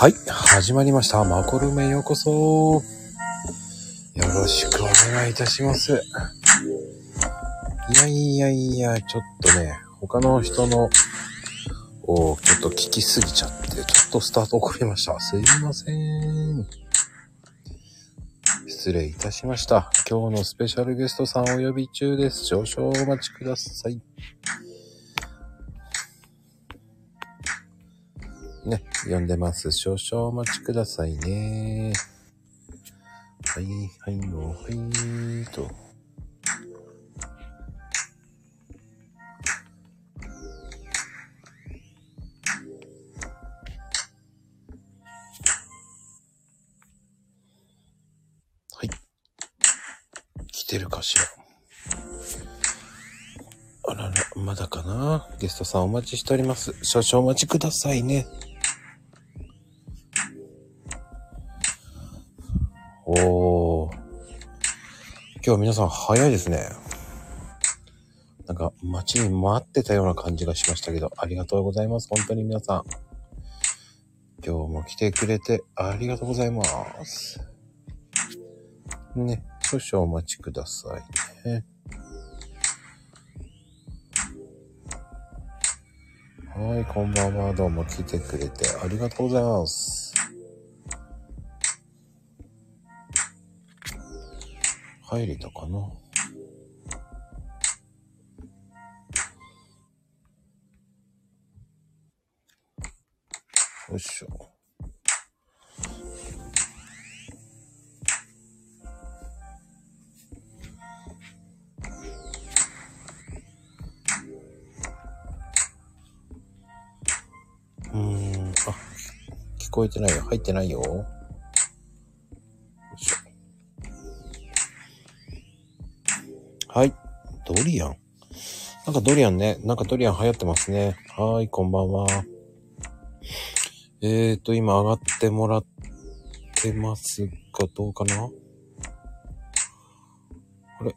はい、始まりました。マコルメようこそ。よろしくお願いいたします。いやいやいや、ちょっとね、他の人のをちょっと聞きすぎちゃって、ちょっとスタート遅れました。すいません。失礼いたしました。今日のスペシャルゲストさんお呼び中です。少々お待ちください。ね、呼んでます。少々お待ちくださいね。はい、はいの、はい、と。はい。来てるかしら。あらら、まだかな？ゲストさんお待ちしております。少々お待ちくださいね。おー。今日皆さん早いですね。なんか待ちに待ってたような感じがしましたけど、ありがとうございます。本当に皆さん。今日も来てくれてありがとうございます。ね、少々お待ちくださいね。はい、こんばんは。どうも来てくれてありがとうございます。入れたかなよいしょ。うーん、あ、聞こえてないよ。入ってないよ。はい。ドリアン。なんかドリアンね。なんかドリアン流行ってますね。はい、こんばんは。えーと、今上がってもらってますが、どうかな？あれ？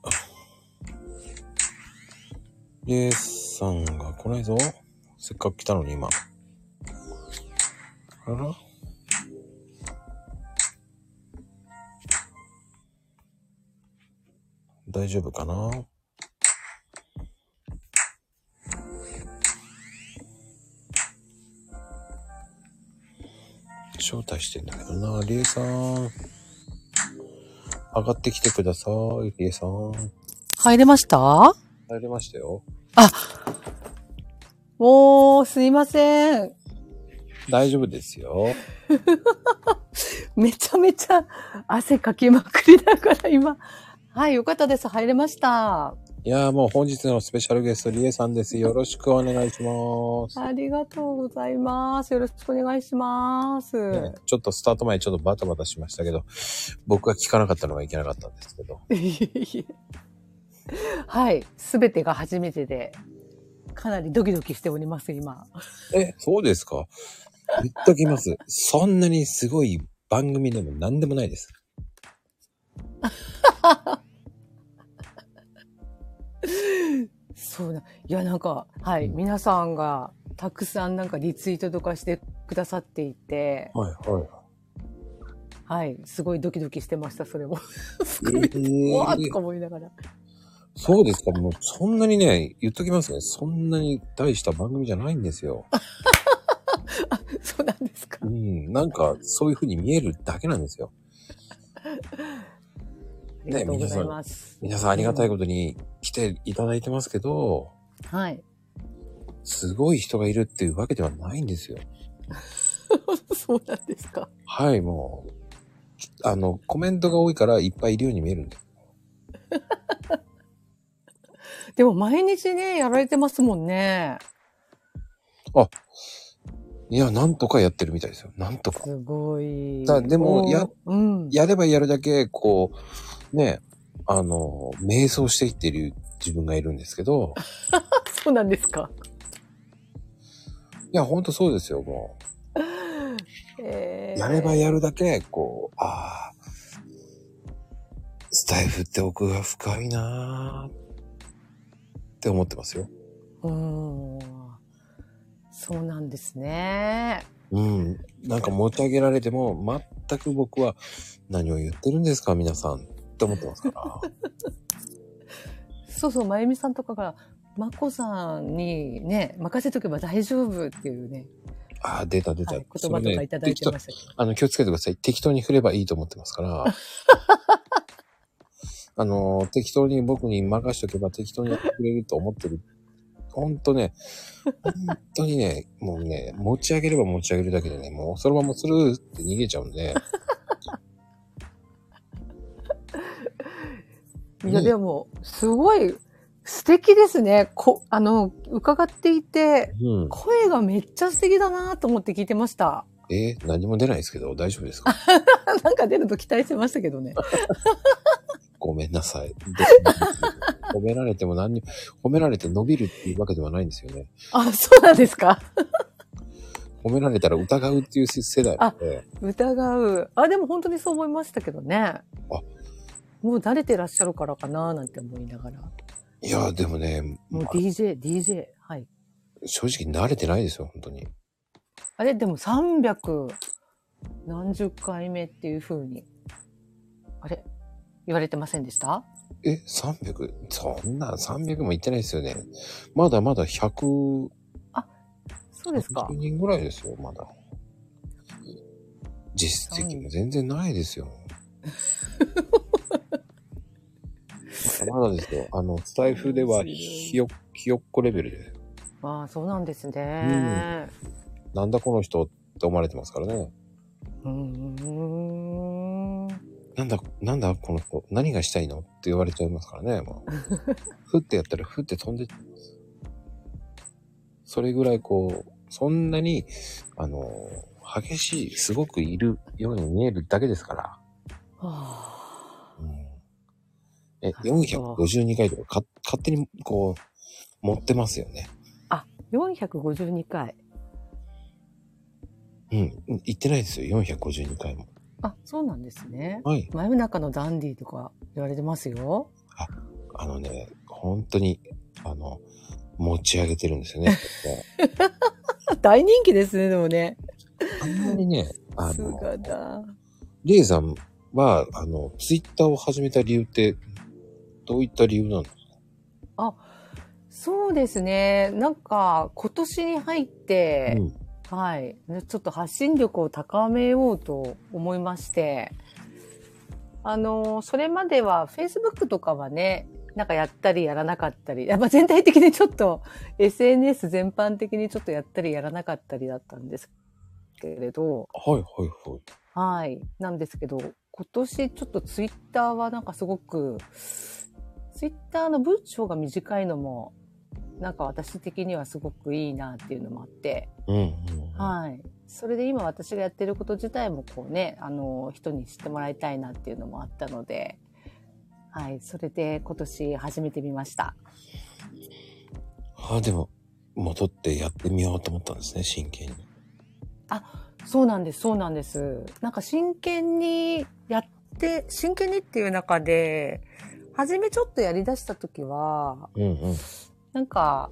レイさんが来ないぞ。せっかく来たのに今。あら？大丈夫かな？招待してんだけどな。リエさん。上がってきてください、リエさん。入れました？入れましたよ。おー、すいません。大丈夫ですよ。めちゃめちゃ汗かきまくりだから今。はい、よかったです。入れました。いやーもう本日のスペシャルゲスト、リエさんです。よろしくお願いします。ありがとうございます。よろしくお願いします。ねちょっとスタート前ちょっとバタバタしましたけど、僕が聞かなかったのがいけなかったんですけど。はい、すべてが初めてで、かなりドキドキしております、今。え、そうですか？言っときます。そんなにすごい番組でも何でもないです。そうな。いや、なんか、はい、皆さんがたくさんなんかリツイートとかしてくださっていて、はい、はい。はい、すごいドキドキしてました、それも。すえごい、ーわーとか思いながら。そうですかもうそんなにね、言っときますね。そんなに大した番組じゃないんですよ。あ、そうなんですかう。ん、なんかそういう風に見えるだけなんですよ。ありがとうございます。皆さんありがたいことに来ていただいてますけど、はい。すごい人がいるっていうわけではないんですよ。そうなんですか。はい、もう、あの、コメントが多いからいっぱいいるように見えるんです。でも毎日ね、やられてますもんね。いや、なんとかやってるみたいですよ。なんとか。すごい。だでもや、うん。やればやるだけ、こう、ね、あの、瞑想していっている自分がいるんですけど、そうなんですか。いや、ほんとそうですよ、もえう。やればやるだけ、こう、ああ、スタイフって奥が深いなーって思ってますよ。うーん。そうなんですね。うん。なんか持ち上げられても、全く僕は何を言ってるんですか、皆さん。って思ってますから。そうそう、まゆみさんとかが、まこさんにね、任せとけば大丈夫っていうね、ああ、出た出た。はい、言葉とかいただいてましたけど。あの、気をつけてください。適当に振ればいいと思ってますから。あの、適当に僕に任しとけば適当にやってくれると思ってる。ほんとね、本当にね、もうね、持ち上げれば持ち上げるだけでね、もうそのままスルーって逃げちゃうんで、いや、ねでも、すごい素敵ですね。こ、あの、伺っていて、うん。声がめっちゃ素敵だなと思って聞いてました。えー何も出ないですけど、大丈夫ですか？なんか出ると期待してましたけどね。ごめんなさい。で 褒められても何に、褒められて伸びるっていうわけではないんですよね。あ、そうなんですか褒められたら疑うっていう世代なので、疑う。あ、でも本当にそう思いましたけどね。もう慣れてらっしゃるからかななんて思いながら。いや、でもね、もう DJ、DJ。はい。正直慣れてないですよ、本当に。あれ、でも300何十回目っていう風に、あれ？言われてませんでした？え、300? そんな300もいってないですよね。まだまだ100、そうですか100。人ぐらいですよ、まだ。実績も全然ないですよ。まだですよ。あの、スタイフではひよ、ひよっこレベルで。ああ、そうなんですね。なんだこの人って思われてますからね。うーん。なんだ、なんだこの人、何がしたいのって言われちゃいますからね、もう。ふってやったらふって飛んでっちゃいます。それぐらいこう、そんなに、あの、激しい、すごくいるように見えるだけですから。はあうん、え、なるほど452回とかか勝手にこう、持ってますよね。452回。うん。言ってないですよ、452回も。あ、そうなんですね。はい。真夜中のダンディとか言われてますよ。あのね、本当に、あの、持ち上げてるんですよね。大人気ですね、でもね。あんまりね、あの。レイさんは、あの、ツイッターを始めた理由って、どういった理由なんですかそうですね。なんか、今年に入って、うん。はい。ちょっと発信力を高めようと思いまして、あの、それまでは Facebook とかはね、なんかやったりやらなかったり、やっぱ全体的にちょっと SNS 全般的にちょっとやったりやらなかったりだったんですけれど、はいはいはい。はい。なんですけど、今年ちょっと Twitter はなんかすごく、Twitter の文章が短いのも、なんか私的にはすごくいいなっていうのもあって、うんうん、うん。はい。それで今私がやってること自体もこうね、あの、人に知ってもらいたいなっていうのもあったので、はい。それで今年始めてみました。ああ、でも、戻ってやってみようと思ったんですね、真剣に。そうなんです、そうなんです。なんか真剣にやって、真剣にっていう中で、初めちょっとやり出した時は、うんうん。なんか、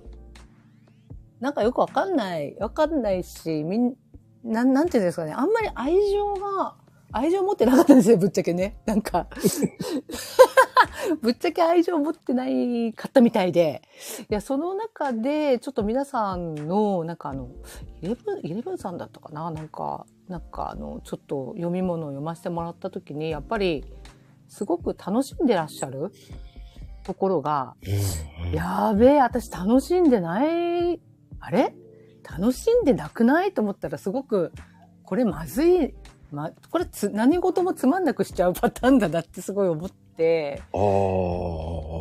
なんかよくわかんない、わかんないし、みん、なん、なんていうんですかね、あんまり愛情が、愛情持ってなかったんですよ、ぶっちゃけね。なんか、ぶっちゃけ愛情持ってないかったみたいで。いや、その中で、ちょっと皆さんの、なんかあの、イレブン、イレブンさんだったかななんか、なんかあの、ちょっと読み物を読ませてもらった時に、やっぱり、すごく楽しんでらっしゃるところが、うんうん、やべえ、私楽しんでない、あれ？楽しんでなくない？と思ったらすごく、これまずい、ま、これつ、何事もつまんなくしちゃうパターンだなってすごい思って、ああ。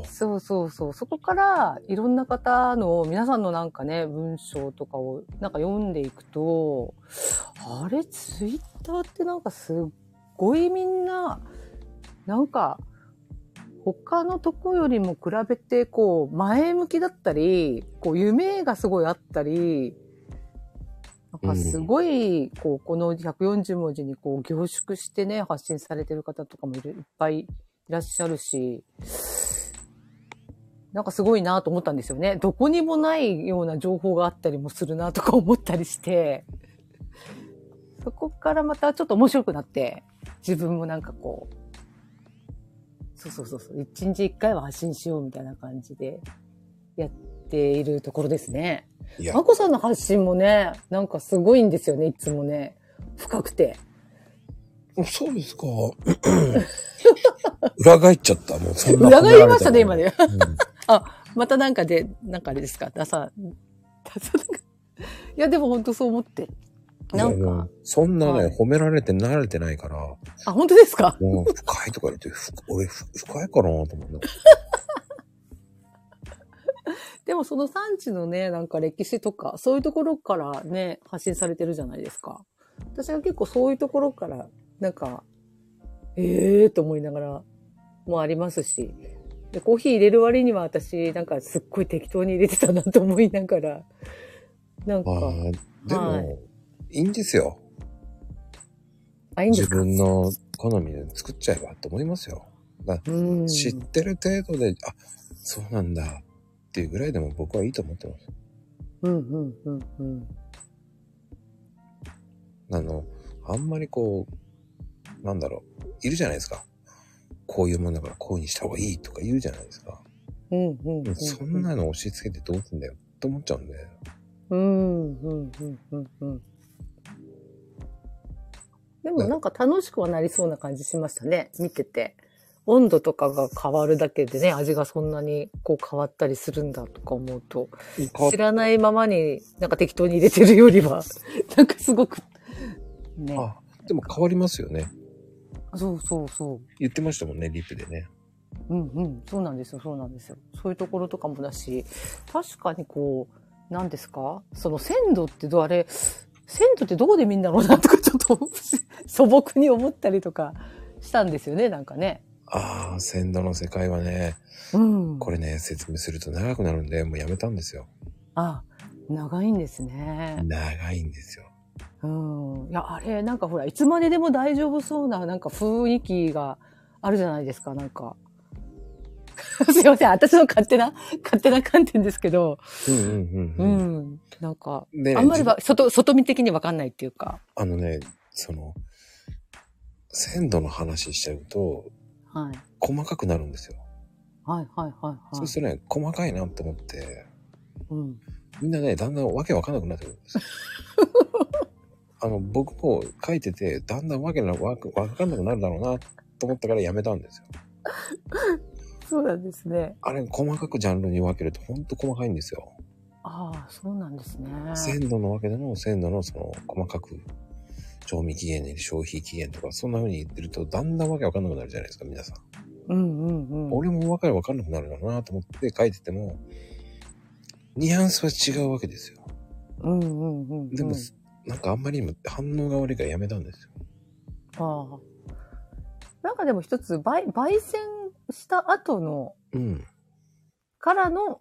そうそうそう、そこからいろんな方の、皆さんのなんかね、文章とかをなんか読んでいくと、あれ、ツイッターってなんかすっごいみんな、なんか、他のとこよりも比べて、こう、前向きだったり、こう、夢がすごいあったり、なんかすごい、こう、この140文字にこう、凝縮してね、発信されてる方とかもいるいっぱいいらっしゃるし、なんかすごいなと思ったんですよね。どこにもないような情報があったりもするなとか思ったりして、そこからまたちょっと面白くなって、自分もなんかこう、そうそうそうそう、一日一回は発信しようみたいな感じでやっているところですね。ま、こさんの発信もね、なんかすごいんですよね、いつもね。深くて。そうですか。裏返っちゃった。もうそんな裏返りましたね、今ね。うん またなんかで、なんかあれですか、ダサ、ダサなんかいや、でも本当そう思って。なんか。そんなね、はい褒められて慣れてないから、あ、本当ですか？もう深いとか言って、ふ俺ふ深いかなと思うね。でもその産地のね、なんか歴史とか、そういうところからね、発信されてるじゃないですか。私は結構そういうところから、なんか、ええーと思いながらもありますし、で、コーヒー入れる割には私、なんかすっごい適当に入れてたなと思いながら、なんか、でも、はいい、いんですよ。あ、いいんで自すか？分の好みで作っちゃえばと思いますよ。うん。知ってる程度で、あ、そうなんだっていうぐらいでも僕はいいと思ってます。うん、うん、うん、うん。あの、あんまりこう、なんだろう、いるじゃないですか。こういうもんだからこういうにした方がいいとか言うじゃないですか。うん、うん。そんなの押し付けてどうすんだよって思っちゃうんで。うん、うん、うん、うん、うん。でもなんか楽しくはなりそうな感じしましたね。見てて。温度とかが変わるだけでね、味がそんなにこう変わったりするんだとか思うと、知らないままになんか適当に入れてるよりは、なんかすごく、ね。あ、でも変わりますよね。そうそうそう。言ってましたもんね、リップでね。うんうん、そうなんですよ、そうなんですよ。そういうところとかもだし、確かにこう、何ですか？その鮮度ってどうあれ、鮮度ってどこで見んだろうなとかちょっと素朴に思ったりとかしたんですよね、なんかね。ああ、鮮度の世界はね、うん。これね、説明すると長くなるんで、もうやめたんですよ。あ、長いんですね。長いんですよ。うん。いや、あれ、なんかほら、いつまででも大丈夫そうな、なんか雰囲気があるじゃないですか、なんか。すいません、私の勝手な、勝手な観点ですけど、うんうんうんううん。ん。なんか、あんまりは、外、外見的にわかんないっていうか。あのね、その、鮮度の話しちゃうと、はい。細かくなるんですよ。はいはいはいはい。そうするとね、細かいなと思って、うん。みんなね、だんだんわけわかんなくなってくるんですよ。あの、僕も書いてて、だんだんわけなわかわかんなくなるだろうなと思ったからやめたんですよ。そうなんですね。あれ、細かくジャンルに分けるとほんと細かいんですよ。ああ、そうなんですね。鮮度のわけでも鮮度のその細かく賞味期限に消費期限とかそんな風に言ってるとだんだんわけわかんなくなるじゃないですか皆さん。うんうんうん。俺もわかるわかんなくなるだろうなと思って書いててもニュアンスは違うわけですよ。うんうんうんうん。でも、なんかあんまりにも反応が悪いからやめたんですよ。ああ。なんかでも一つ、焙焙煎した後の、うん。からの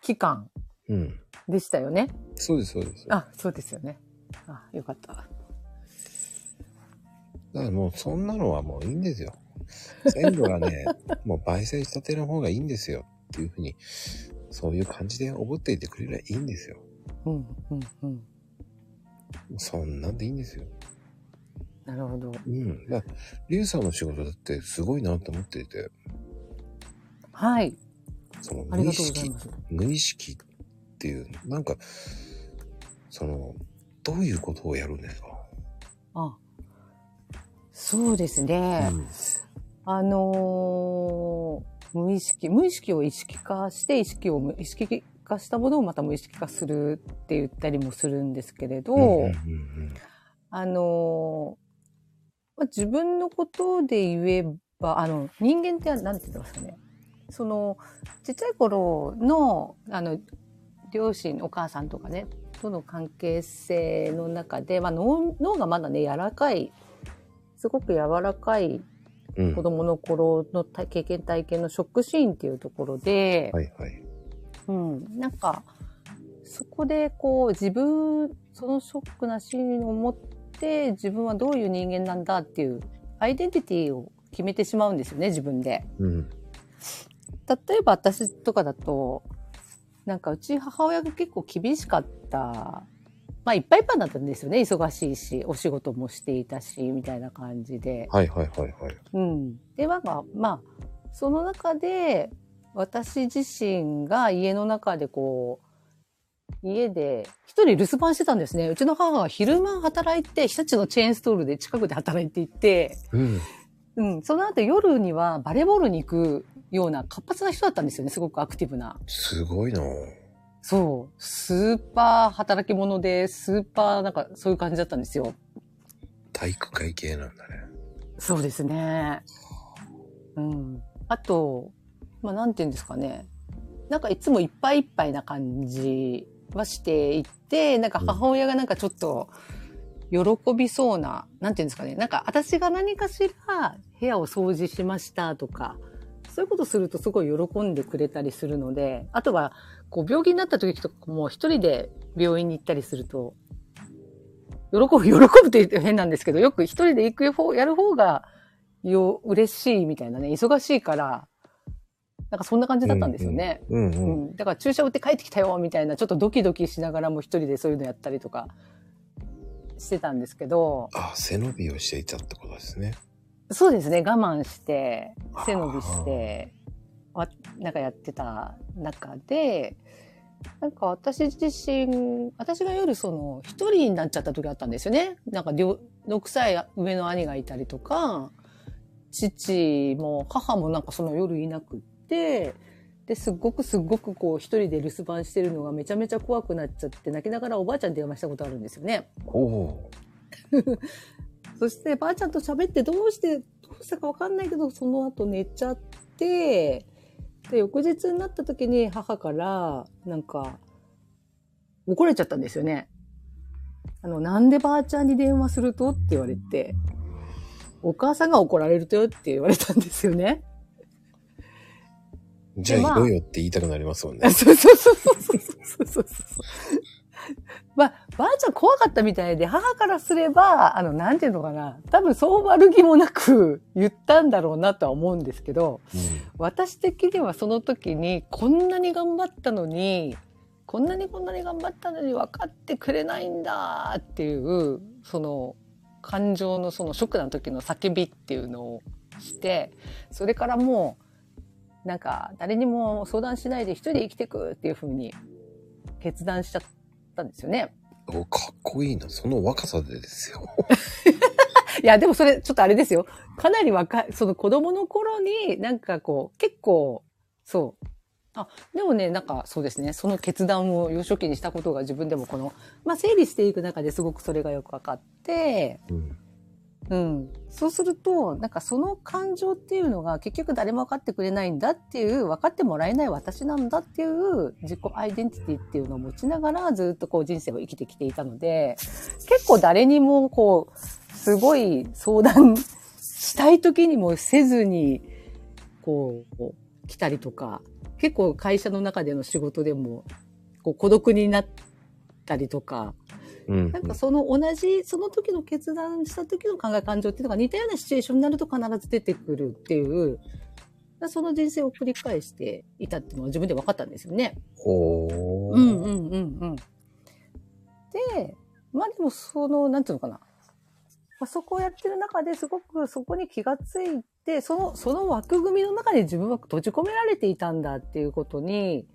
期間うん。でしたよね。そうですそうです。だかあ、そうですよね。あ、よかった。らもうそんなのはもういいんですよ。鮮度がね、もう焙煎したての方がいいんですよっていうふうに、そういう感じで覚っていてくれればいいんですよ。うんうんうん。そんなんでいいんですよ。なるほど。うん。だリュウさんの仕事だってすごいなと思っていて、はい。その無意識。無意識っていう、なんか、その、どういうことをやるんですか、あ、そうですね。あのー無意識、無意識を意識化して、意識を無意識化したものをまた無意識化するって言ったりもするんですけれど、うんうんうんあのーまあ自分のことで言えば、あの、人間って何て言ってますかね。その、ちっちゃい頃の、あの、両親、お母さんとかね、との関係性の中で、まあ脳、脳がまだね、柔らかい、すごく柔らかいうん子供の頃の体経験体験のショックシーンっていうところで、はいはい。うん、なんか、そこでこう自分、そのショックなシーンを持って自分はどういう人間なんだっていうアイデンティティを決めてしまうんですよね、自分で。うん。例えば私とかだと、なんかうち母親が結構厳しかった。まあいっぱいいっぱいだったんですよね。忙しいし、お仕事もしていたし、みたいな感じで。はいはいはいはい。うん。で、まあ、その中で、私自身が家の中でこう、家で一人留守番してたんですね。うちの母は昼間働いて、日立のチェーンストールで近くで働いていて、うん。うん。その後夜にはバレーボールに行くような活発な人だったんですよね。すごくアクティブな。すごいなそう。スーパー働き者で、スーパーなんかそういう感じだったんですよ。体育会系なんだね。そうですね。うん。あと、まあ、なんて言うんですかね。なんかいつもいっぱいいっぱいな感じはしていて、なんか母親がなんかちょっと喜びそうな、なんて言うんですかね。なんか私が何かしら部屋を掃除しましたとか、そういうことするとすごい喜んでくれたりするので、あとは、こう病気になった時とかも一人で病院に行ったりすると、喜ぶ、喜ぶって言って変なんですけど、よく一人で行く方、やる方が、よ、嬉しいみたいなね、忙しいから、なんかそんな感じだったんですよね。うんう。うんん。だから注射打って帰ってきたよ、みたいな、ちょっとドキドキしながらも一人でそういうのやったりとかしてたんですけど、あ、背伸びをしていたってことですね。そうですね、我慢して、背伸びして、わなんかやってた中で、なんか私自身、私が夜その一人になっちゃった時あったんですよね。なんか両6歳上の兄がいたりとか、父も母もなんかその夜いなくって、で、すっごくすっごくこう一人で留守番してるのがめちゃめちゃ怖くなっちゃって泣きながらおばあちゃんに電話したことあるんですよね。おお そしてばあちゃんと喋ってどうして、どうしたかわかんないけど、その後寝ちゃって、で、翌日になった時に母から、なんか、怒られちゃったんですよね。あの、なんでばあちゃんに電話すると？って言われて、お母さんが怒られるとよって言われたんですよね。じゃああいろよって言いたくなりますもんねあ。そ うそうそうそうそうそうそうそう。まあ、ばあちゃん怖かったみたいで、母からすれば、あの、なんていうのかな、多分そう悪気もなく言ったんだろうなとは思うんですけど、私的にはその時に、こんなに頑張ったのに、こんなにこんなに頑張ったのに分かってくれないんだっていう、その、感情のそのショックな時の叫びっていうのをして、それからもう、なんか誰にも相談しないで一人で生きてくっていう風に決断しちゃったんですよね。うん、おかっこいいな。その若さでですよ。いや、でもそれちょっとあれですよ。かなり若い、その子供の頃になんかこう、結構、そう。あ、でもね、なんかそうですね、その決断を幼少期にしたことが自分でもこの、まあ整理していく中ですごくそれがよく分かって、うん。うん。そうすると、なんかその感情っていうのが結局誰も分かってくれないんだっていう、分かってもらえない私なんだっていう自己アイデンティティっていうのを持ちながらずっとこう人生を生きてきていたので、結構誰にもこう、すごい相談したい時にもせずに、こう、来たりとか、結構会社の中での仕事でも、こう孤独になったりとか、うん。なんかその同じ、その時の決断した時の考え感情っていうのが似たようなシチュエーションになると必ず出てくるっていう、その人生を繰り返していたっていうのは自分で分かったんですよね。ほー。うんうんうんうん。で、まあでもその、なんていうのかな。まあ、そこをやってる中ですごくそこに気がついて、その、その枠組みの中で自分は閉じ込められていたんだっていうことに、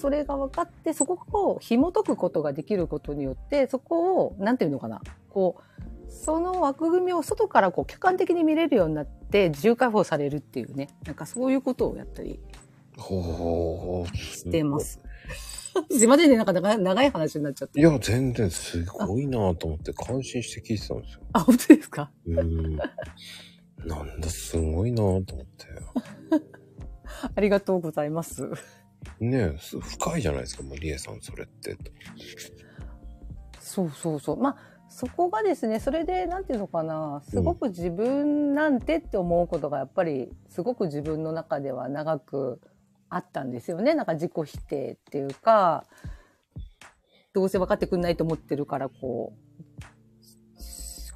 それが分かって、そこを紐解くことができることによって、そこを、なんていうのかな。こう、その枠組みを外からこう客観的に見れるようになって自由解放されるっていうね。なんかそういうことをやったり。してます。すいませんね、なんか長い長い話になっちゃって。いや、全然すごいなと思って感心して聞いてたんですよ。あ、本当ですか？うん。なんだ、すごいなと思って。ありがとうございます。ねえ、す深いじゃないですか、もうリエさん、それって。そうそうそう。まあ、そこがですね、それで、なんていうのかな、すごく自分なんてって思うことが、やっぱり、すごく自分の中では長くあったんですよね。なんか自己否定っていうか、どうせ分かってくんないと思ってるから、こう、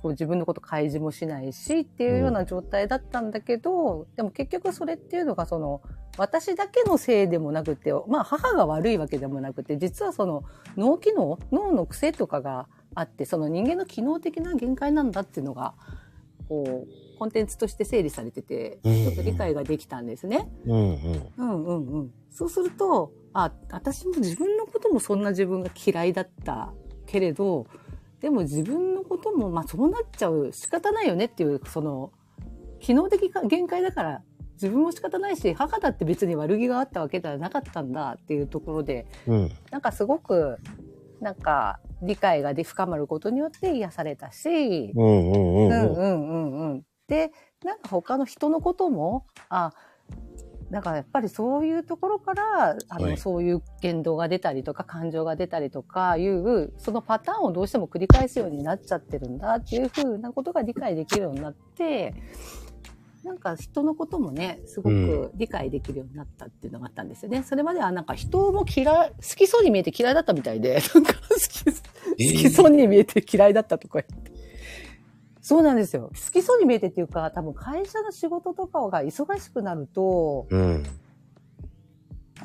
こう自分のこと開示もしないしっていうような状態だったんだけど、でも結局それっていうのがその私だけのせいでもなくて、まあ母が悪いわけでもなくて、実はその脳機能、脳の癖とかがあって、その人間の機能的な限界なんだっていうのが、こう、コンテンツとして整理されてて、ちょっと理解ができたんですね。うんうん。うんうんうん。そうすると、あ、私も自分のこともそんな自分が嫌いだったけれど、でも自分のことも、まあそうなっちゃう仕方ないよねっていう、その、機能的限界だから自分も仕方ないし、母だって別に悪気があったわけではなかったんだっていうところで、うん。なんかすごく、なんか理解がで深まることによって癒されたし、うんうんうん。うんうんうんうん。で、なんか他の人のことも、あ、だからやっぱりそういうところから、あの、はいそういう言動が出たりとか、感情が出たりとかいう、そのパターンをどうしても繰り返すようになっちゃってるんだっていうふうなことが理解できるようになって、なんか人のこともね、すごく理解できるようになったっていうのがあったんですよね。それまではなんか人も嫌い、好きそうに見えて嫌いだったみたいで、なんか好き、好きそうに見えて嫌いだったとか言って。そうなんですよ。好きそうに見えてっていうか、多分会社の仕事とかが忙しくなると、うん。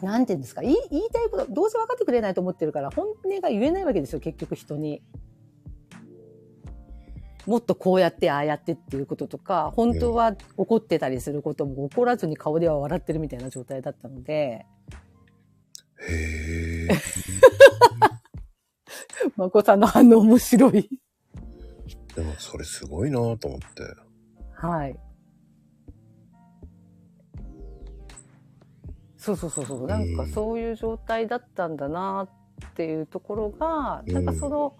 なんて言うんですか？言い、言いたいこと、どうせ分かってくれないと思ってるから、本音が言えないわけですよ、結局人に。もっとこうやって、ああやってっていうこととか、本当は怒ってたりすることも怒らずに顔では笑ってるみたいな状態だったので、へえ。まこさんの反応面白い。でもそれすごいなと思って。はい。そうそうそうそう。なんかそういう状態だったんだなっていうところが、うんなんかその、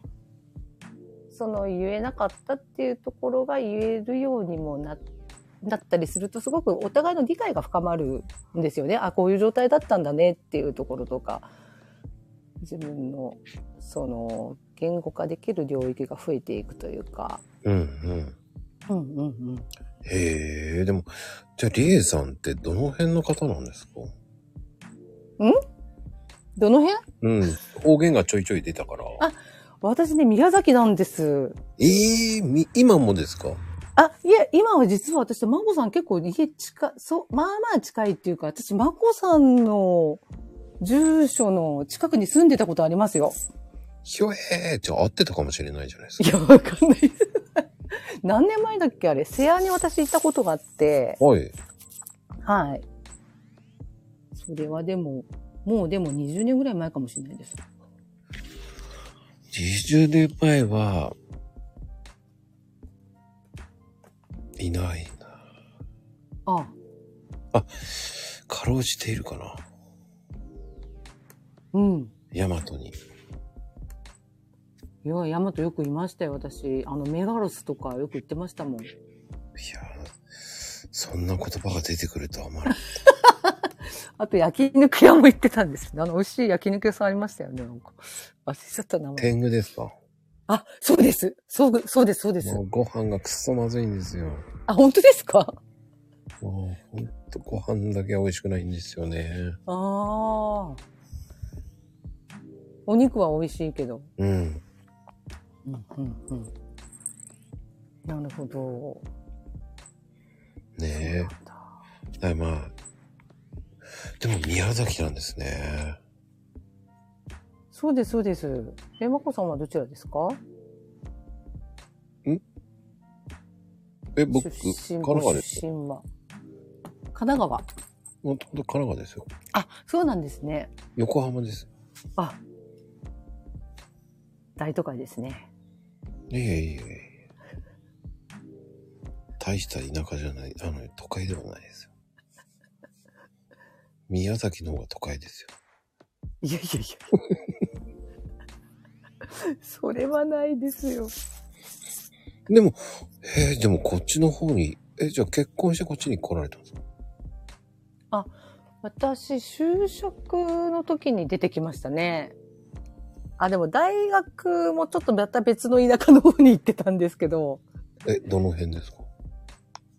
その言えなかったっていうところが言えるようにもなだったりするとすごくお互いの理解が深まるんですよね。あ、こういう状態だったんだねっていうところとか、自分のその言語化できる領域が増えていくというか。うんうん。うんうんうん。へえ、でも、じゃあ、リエさんってどの辺の方なんですか？どの辺？うん。方言がちょいちょい出たから。あ私ね、宮崎なんです。ええみ、今もですか？あ、いや、今は実は私とまこさん結構家近い、そう、まあまあ近いっていうか、私、まこさんの住所の近くに住んでたことありますよ。ひょえーじゃあ合ってたかもしれないじゃないですか。いや、わかんない。何年前だっけあれ、瀬谷に私行ったことがあって、はい。はい。それはでも、もうでも20年ぐらい前かもしれないです。20年前は、いないな。あ、かろうじているかな。うん。ヤマトに。いや、ヤマトよくいましたよ、私。あの、メガロスとかよく言ってましたもん。いやー、そんな言葉が出てくるとは思わなかっ あと、焼肉屋も行ってたんです。あの、美味しい焼肉屋さんありましたよね、なんか。忘れちゃった名た。前。天狗ですか？あ、そうです。そう、そうです、そうですご飯がくっそまずいんですよ。あ、本当ですか？もうほんとご飯だけは美味しくないんですよね。ああ。お肉は美味しいけど。うん。うん、うん、うん。なるほど。ねえ。だまあ、でも宮崎なんですね。そうです、そうです。え、まこさんはどちらですか？え、僕、神奈川です出身は。神奈川。もともと神奈川ですよ。あ、そうなんですね。横浜です。あ、大都会ですね。いえいえいえ。大した田舎じゃない、あの、都会ではないですよ。宮崎の方が都会ですよ。いやいやいや。それはないですよ。でも、えーでもこっちの方に、え、じゃあ結婚してこっちに来られたんですか？私、就職の時に出てきましたね。あ、でも大学もちょっとまた別の田舎の方に行ってたんですけど、え、どの辺ですか？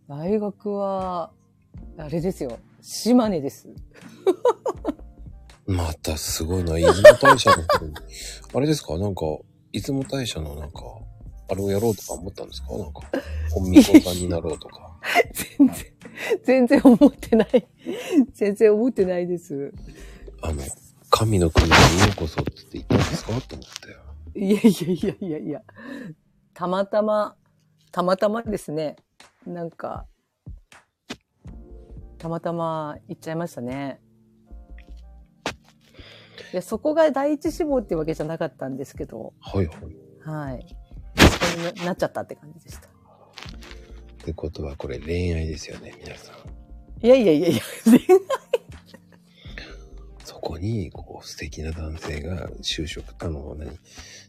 大学は、あれですよ。島根です。またすごいな、出雲大社の方に。あれですか？なんか、出雲大社のなんか、あれをやろうとか思ったんですか？なんか、本ミコさんになろうとか。全然、全然思ってない。全然思ってないです。あの、神の国にようこそって言ったんですか？と思って。いやいやいやいやいや。たまたま、たまたまですね。なんか、たまたま行っちゃいましたね。いや、そこが第一志望ってわけじゃなかったんですけど、はいはい。はい。そこにななっちゃったって感じでした。ってことはこれ恋愛ですよね、皆さん。いやいやいやいや、そこに、こう、素敵な男性が就職、あの、何、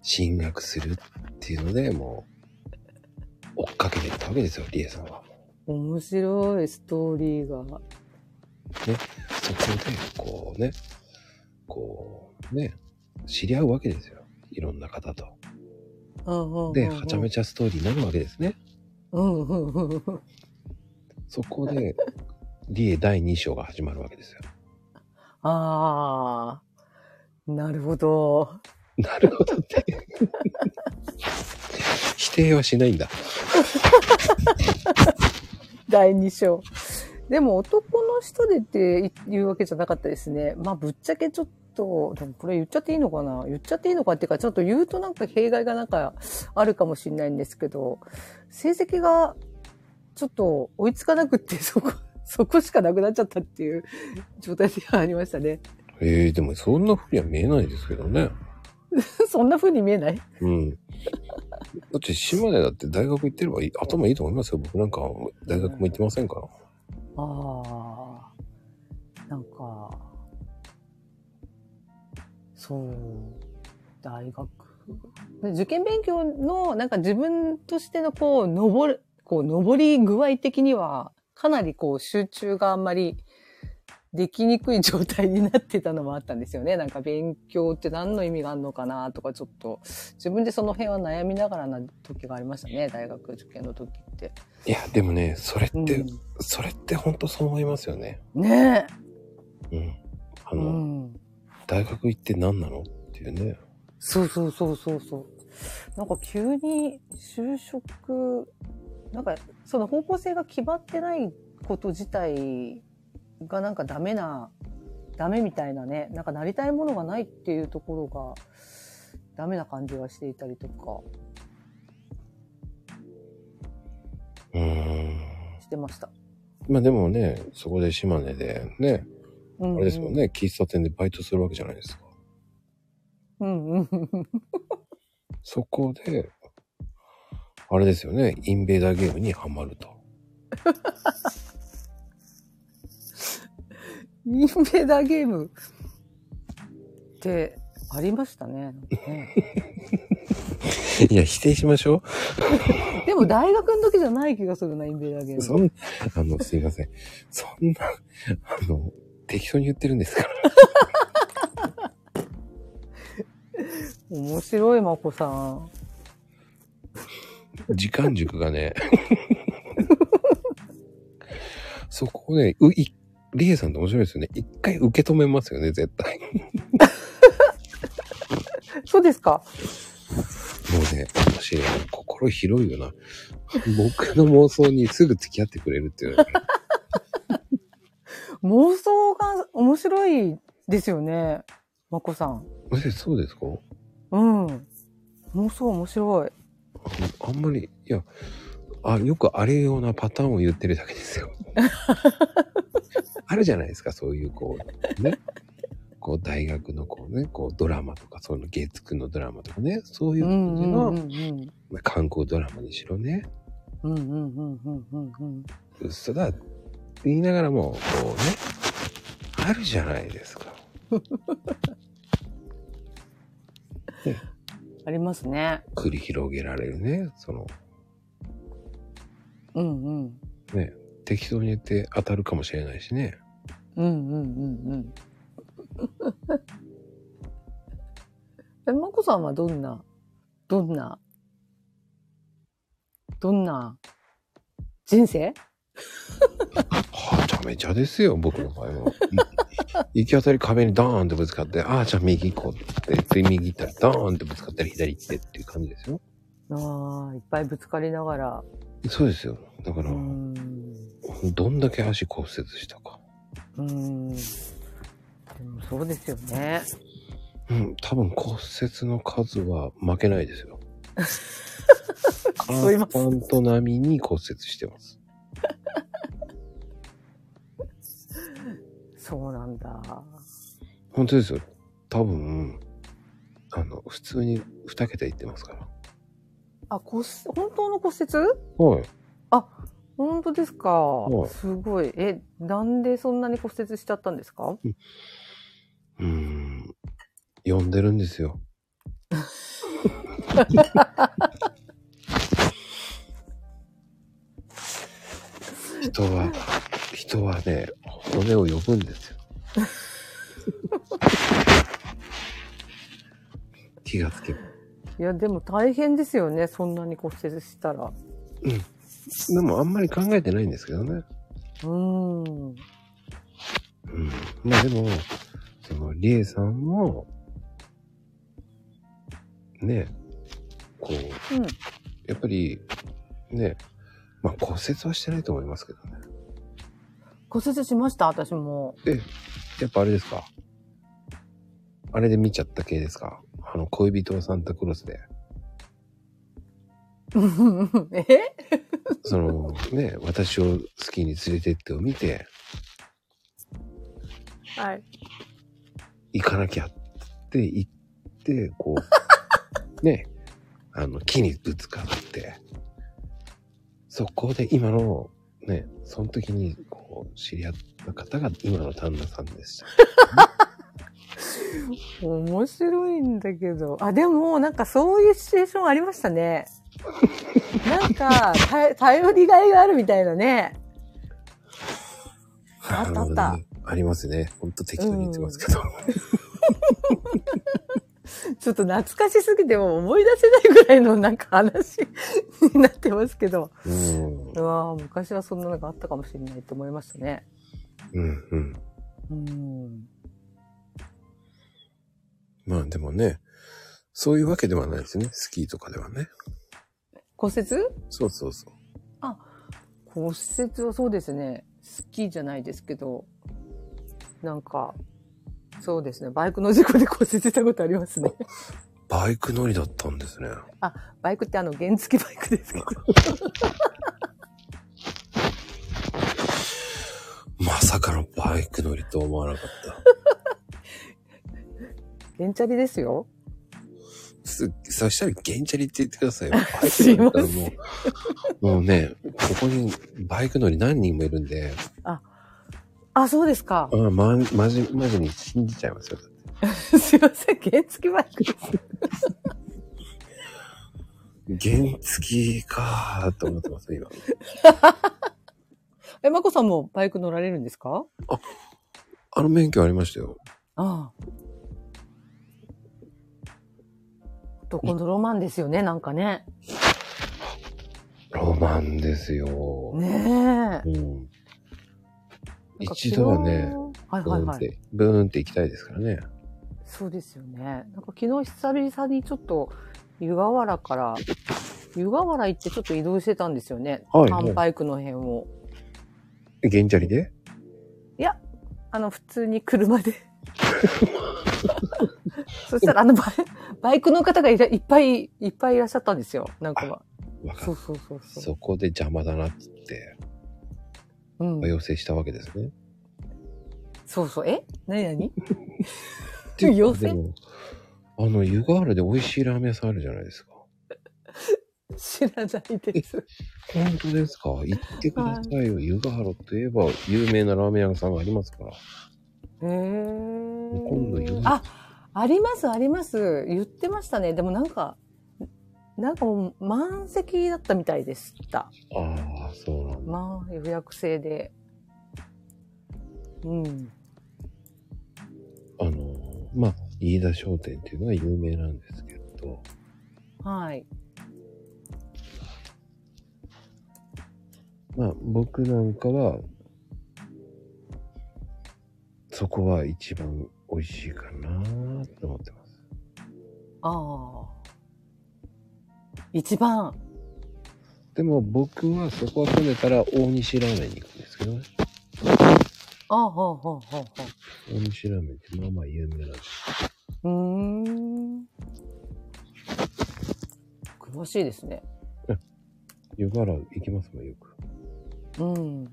進学するっていうので、もう、追っかけていったわけですよ、リエさんは。面白いストーリーが。そこで、こうね、こう、ね、知り合うわけですよ。いろんな方と。で、はちゃめちゃストーリーになるわけですね。そこで、リエ第2章が始まるわけですよ。ああ、なるほど。なるほどって。否定はしないんだ。第2章。でも男の人でって言うわけじゃなかったですね。まあぶっちゃけちょっと、でもこれ言っちゃっていいのかな？言っちゃっていいのかっていうか、ちょっと言うとなんか弊害がなんかあるかもしれないんですけど、成績がちょっと追いつかなくって、そこ、そこしかなくなっちゃったっていう 状態ではありましたね。ええでもそんな風には見えないですけどね。そんな風に見えない？うん。だって島根だって大学行ってればいい頭いいと思いますよ。僕なんか大学も行ってませんから。ああ、なんか、そう、大学。で受験勉強の、なんか自分としてのこう、登る、こう、登り具合的には、かなりこう、集中があんまりできにくい状態になってたのもあったんですよね。なんか勉強って何の意味があるのかなとか、ちょっと、自分でその辺は悩みながらな時がありましたね。大学受験の時って。いや、でもね、それって、うんそれって本当そう思いますよね。ねうん。あえ。うの、ん。大学行って何なのっていうね。そうそうそうそうそう。なんか急に就職、なんかその方向性が決まってないこと自体がなんかダメな、ダメみたいなね、なんかなりたいものがないっていうところがダメな感じがしていたりとかうーん。してました。まあでもね、そこで島根でね、うん、あれですもん。ね、喫茶店でバイトするわけじゃないですか。うんうんうん。そこで、あれですよね、インベーダーゲームにハマると。インベーダーゲームってありましたね。ね いや、否定しましょ でも大学の時じゃない気がするな、インベーダーゲーう。ム。そん、あの、すいません。そんな、あの、適当に言ってるんですから。面白い、まこさん。時間軸がね。そこをね、う、い、リエさんって面白いですよね。一回受け止めますよね、絶対。そうですか？もうね、面白い。心広いよな。僕の妄想にすぐ付き合ってくれるっていう。妄想が面白いですよね。まこさん。え、そうですか？うん。妄想面白い。あんまり、いや、あ、よくあるようなパターンを言ってるだけですよ。あるじゃないですか、そういう、こう、ね。こう、大学のこうね、こう、ドラマとか、そういうの、月9のドラマとかね、そういううんう感じの、んうんうん。まあ観光ドラマにしろね、うんうんうんうんうんうん。嘘だって言いながらも、こうね、あるじゃないですか。ありますね。繰り広げられるね、その、うんうん。ね、適当に言って当たるかもしれないしね。うんうんうんうん。え、まこさんはどんな、どんな、どんな人生？はちゃめちゃですよ、僕の場合は。い行き当たり壁にドーンってぶつかって、ああ、じゃあ右行こうって、で、右行ったらドーンってぶつかったら左行ってっていう感じですよ。ああ、いっぱいぶつかりながら。そうですよ。だからう、ん。どんだけ足骨折したか。うん。でもそうですよね。うん、多分骨折の数は負けないですよ。カ そう言いますーパント並みに骨折してます。そうなんだ。本当ですよ。多分、あの、普通に2桁いってますから。あ、骨折、本当の骨折？はい。本当ですかい。すごい。え、なんでそんなに骨折しちゃったんですか？うーん。呼んでるんですよ。人は、人はね、骨を呼ぶんですよ。気がつけば。いや、でも大変ですよね。そんなに骨折したら。でもあんまり考えてないんですけどね。うーん。うん。まあでも、その、リエさんも、ね、こう、うん。やっぱり、ね、まあ骨折はしてないと思いますけどね。骨折しました、私も。やっぱあれですか？あれで見ちゃった系ですか？あの、恋人はサンタクロースで。え？その、ね、私を好きに連れてってを見て、はい。行かなきゃって言って、こう、ね、あの、木にぶつかって、そこで今の、ね、その時に、こう、知り合った方が今の旦那さんでした。面白いんだけど。あ、でも、なんかそういうシチュエーションありましたね。なんか、た頼りがいがあるみたいなね。あったあったねありますね。ほんと適当に言ってますけど。ちょっと懐かしすぎても思い出せないぐらいのなんか話になってますけど。うん。うわぁ、昔はそんなのがあったかもしれないと思いましたね。うん、うん。うん。まあでもね、そういうわけではないですね。スキーとかではね。骨折？そうそうそう。骨折はそうですね。好きじゃないですけど、なんか、そうですね。バイクの事故で骨折したことありますね。バイク乗りだったんですね。バイクってあの原付バイクですけど。まさかのバイク乗りと思わなかった。原チャリですよ。すそしたら、ゲンチャリって言ってくださいよ。バイク乗りだったらもう、もうね、ここにバイク乗り何人もいるんで、あ、そうですか。あま、まじ、まじに信じちゃいますよ。すいません。原付バイクです。原付かーと思ってます、今。え、まこさんもバイク乗られるんですか？あの免許ありましたよ。ああ。男のロマンですよね、なんかね。ロマンですよ。ねえ。うん。一度はね、はいブーンって、はいはい。ブーンって行きたいですからね。そうですよね。なんか昨日久々にちょっと湯河原から、湯河原行ってちょっと移動してたんですよね。はいハンバイクの辺を。原チャリで？いや、あの、普通に車で。そしたら、あのバイ、バイクの方がいらいっぱいいっぱいいらっしゃったんですよ。なんか、わかそうそうそうそう。そこで邪魔だなっつって、うんお。寄せしたわけですね。そうそう。え？何？何？っていうか 寄せでも、あの、湯河原で美味しいラーメン屋さんあるじゃないですか。知らないです。本当ですか？行ってくださいよ。湯河原といえば有名なラーメン屋さんがありますから。へえ。今度湯河あ、あります、あります。言ってましたね。でもなんか、なんかもう満席だったみたいでした。ああ、そうなんだ。まあ、予約制で。うん。あの、まあ、飯田商店っていうのが有名なんですけど、はい。まあ、僕なんかは、そこは一番美味しいかなと思ってます。ああ。一番。でも僕はそこは混んでたら大西ラーメンに行くんですけどね。ああ、はあ、はあ、はあ。大西ラーメンってまあまあ有名なんです。うーん。詳しいですね。湯河原行きますもん、よく。うん。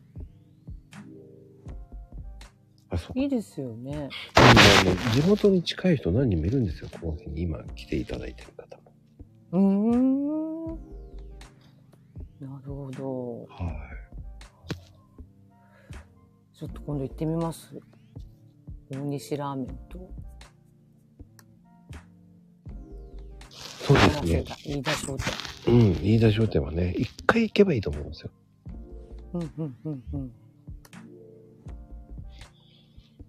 あ、そう。いいですよね。でもね地元に近い人何人もいるんですよ、この日に今来ていただいてる方も。うーん。なるほど。はい。ちょっと今度行ってみます。大西ラーメンと。そうですね。飯田商店。うん、飯田商店はね、一回行けばいいと思うんですよ。うんうんうんうん。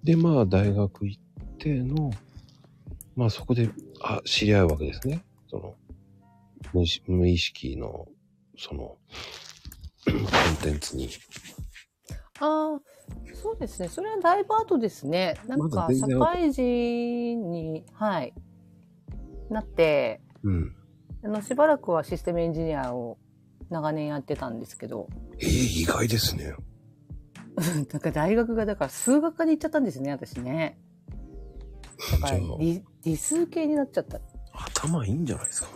で、まあ、大学行っての、まあそこで、あ、知り合うわけですね。その、無意識無意識の、その、コンテンツに。ああ、そうですね。それはだいぶ後ですね。なんまか、社会人に、はい、なって、うん。あの、しばらくはシステムエンジニアを長年やってたんですけど、えー、意外ですね。なんか大学が、だから数学科に行っちゃったんですね、私ね。だから理、理数系になっちゃった。頭いいんじゃないですか。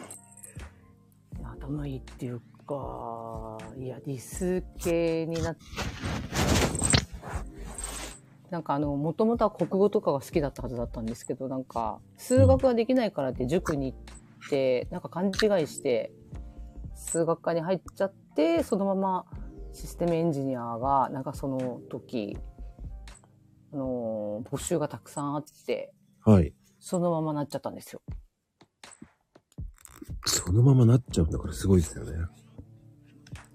頭いいっていうか、いや、理数系になっなんかあの、もともとは国語とかが好きだったはずだったんですけど、なんか、数学ができないからって塾に行って、なんか勘違いして、数学科に入っちゃって、そのままシステムエンジニアが、なんかその時、あのー募集がたくさんあって、はい。そのままなっちゃったんですよ。そのままなっちゃうんだからすごいですよね。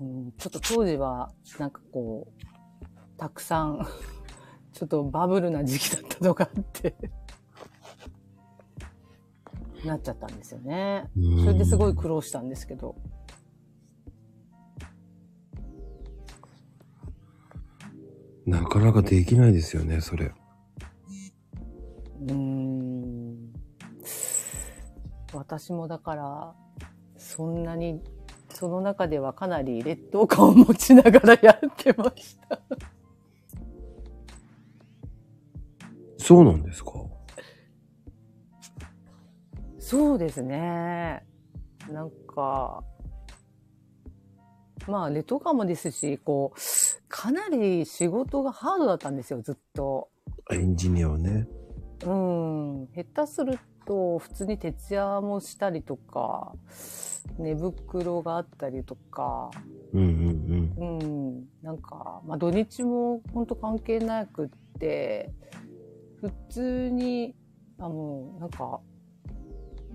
うん、ちょっと当時は、なんかこう、たくさん、ちょっとバブルな時期だったのがあって、なっちゃったんですよね。うんそれですごい苦労したんですけど。なかなかできないですよね、それ。うーん。私もだから、そんなに、その中ではかなり劣等感を持ちながらやってました。そうなんですか？そうですね。なんか、まあ、レトカもですし、こう、かなり仕事がハードだったんですよ、ずっと。エンジニアはね。うん。下手すると、普通に徹夜もしたりとか、寝袋があったりとか、うんうんうん。なんか、まあ、土日も本当関係なくって、普通に、あの、なんか、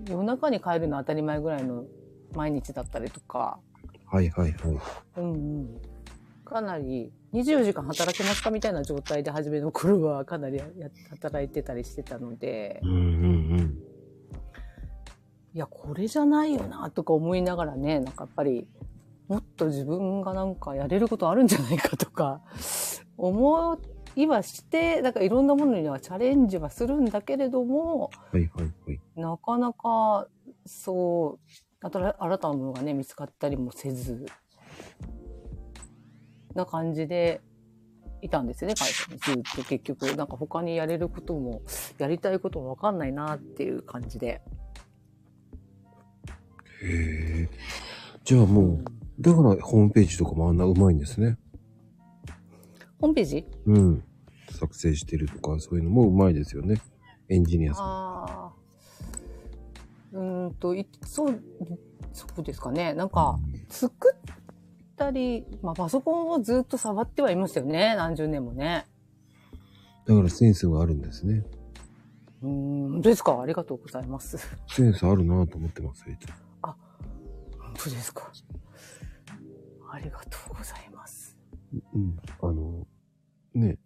夜中に帰るの当たり前ぐらいの毎日だったりとか、うん。はいはいはい。うんうん。かなり、24時間働けますかみたいな状態で初めの頃はかなりや働いてたりしてたのでう、んうんいや、これじゃないよな、とか思いながらね、なんかやっぱり、もっと自分がなんかやれることあるんじゃないかとか、思いはして、なんかいろんなものにはチャレンジはするんだけれども、うん。はいはいはい。なかなか、そう、新新たなものがね、見つかったりもせず、な感じでいたんですよね、会社に。ずっと結局、なんか他にやれることも、やりたいこともわかんないなっていう感じで。へえ。じゃあもう、だからホームページとかもあんなうまいんですね。ホームページ？うん。作成してるとか、そういうのもうまいですよね。エンジニアさん。ああ。うーんと、いそう、そうですかね。なんか、作ったり、まあパソコンをずっと触ってはいましたよね。何十年もね。だからセンスがあるんですね。うーん、本当ですかありがとうございます。センスあるなと思ってますよ。いつも本当ですか？ありがとうございます。うん。あの、ね、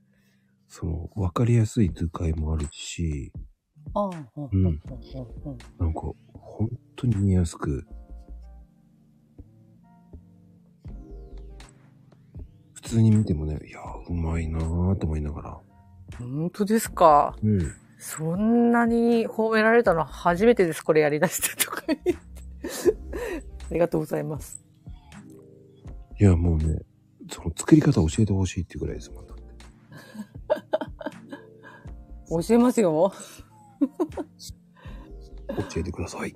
その、わかりやすい図解もあるし、ああ、ほんなんか、本当に見やすく、普通に見てもね、いや、うまいなぁと思いながら。本当ですか？うん。そんなに褒められたの初めてです、これやりだしてとか言って。りがとうございます。いや、もうね、その作り方教えてほしいっていうぐらいですもん。だって 教えますよ。教えてください。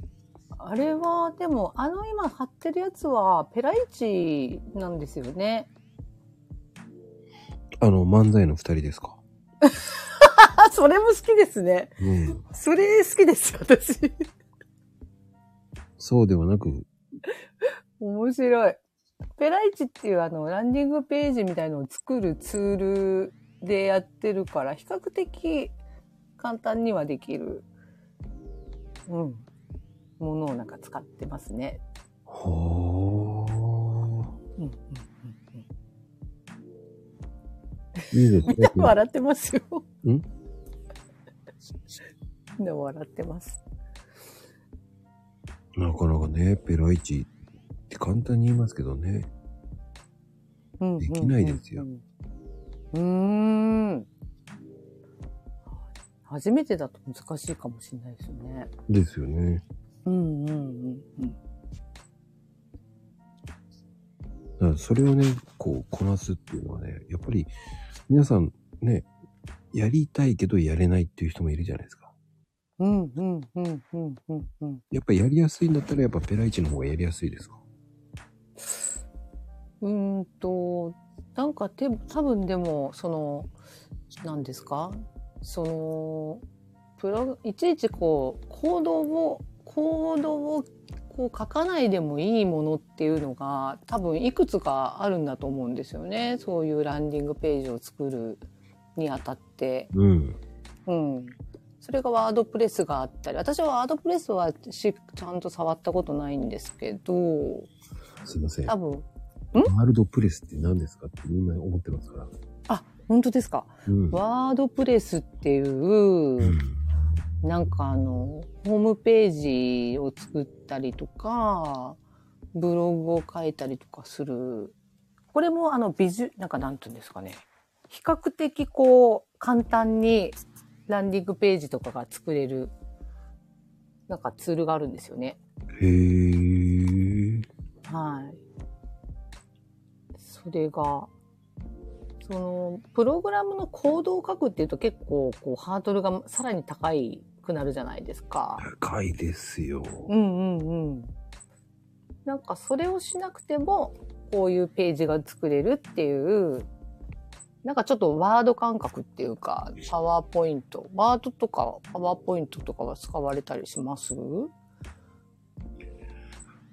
あれは、でも、あの今貼ってるやつは、ペライチなんですよね。あの、漫才の二人ですか？あ、それも好きですね。うん。それ好きです、私。そうではなく、面白い。ペライチっていうあの、ランディングページみたいのを作るツールでやってるから、比較的簡単にはできる、うん、ものをなんか使ってますね。ほー。うんうんうんいいですねみんな。笑ってますよ。ん？みんな笑ってます。なかなかね、ペライチって簡単に言いますけどね。うんできないですよ。うん。初めてだと難しいかもしれないですね。ですよね。うんうんうんうん。だからそれをね、こう、こなすっていうのはね、やっぱり、皆さんね、やりたいけどやれないっていう人もいるじゃないですか。うんうんうんうんうんうん。やっぱりやりやすいんだったら、やっぱペライチの方がやりやすいですか？うーんと、なんかて多分でも、その、何ですか？その、プロ、いちいちこう、コードを、コードをこう書かないでもいいものっていうのが多分いくつかあるんだと思うんですよね。そういうランディングページを作るにあたって。うん。うん。それがワードプレスがあったり、私はワードプレスはしちゃんと触ったことないんですけど、すいません。多分、ワールドプレスって何ですかってみんな思ってますから。あ、本当ですか？うん。ワードプレスっていう、うん。なんかあの、ホームページを作ったりとか、ブログを書いたりとかする。これもあの、ビジュ、なんかなんていうんですかね。比較的こう、簡単にランディングページとかが作れる、なんかツールがあるんですよね。へー。はい。それが、その、プログラムのコードを書くっていうと結構、こう、ハードルがさらに高いくなるじゃないですか。高いですよ。うんうんうん。なんかそれをしなくても、こういうページが作れるっていう、なんかちょっとワード感覚っていうか、パワーポイント、ワードとかパワーポイントとかは使われたりします？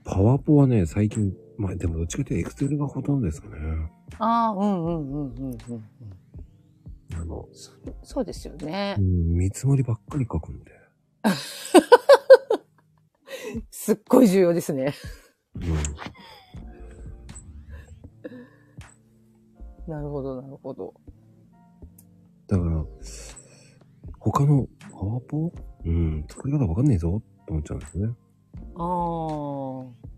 パワポはね、最近、まあでもどっちかというとエクセルがほとんどですかね。ああ、うんうんうんうんうん。あの、そそうですよねう。ん、見積もりばっかり書くんで。すっごい重要ですね。うん。なるほど、なるほど。だから、他のパワポ？うん、作り方わかんねえぞって思っちゃうんですね。ああ。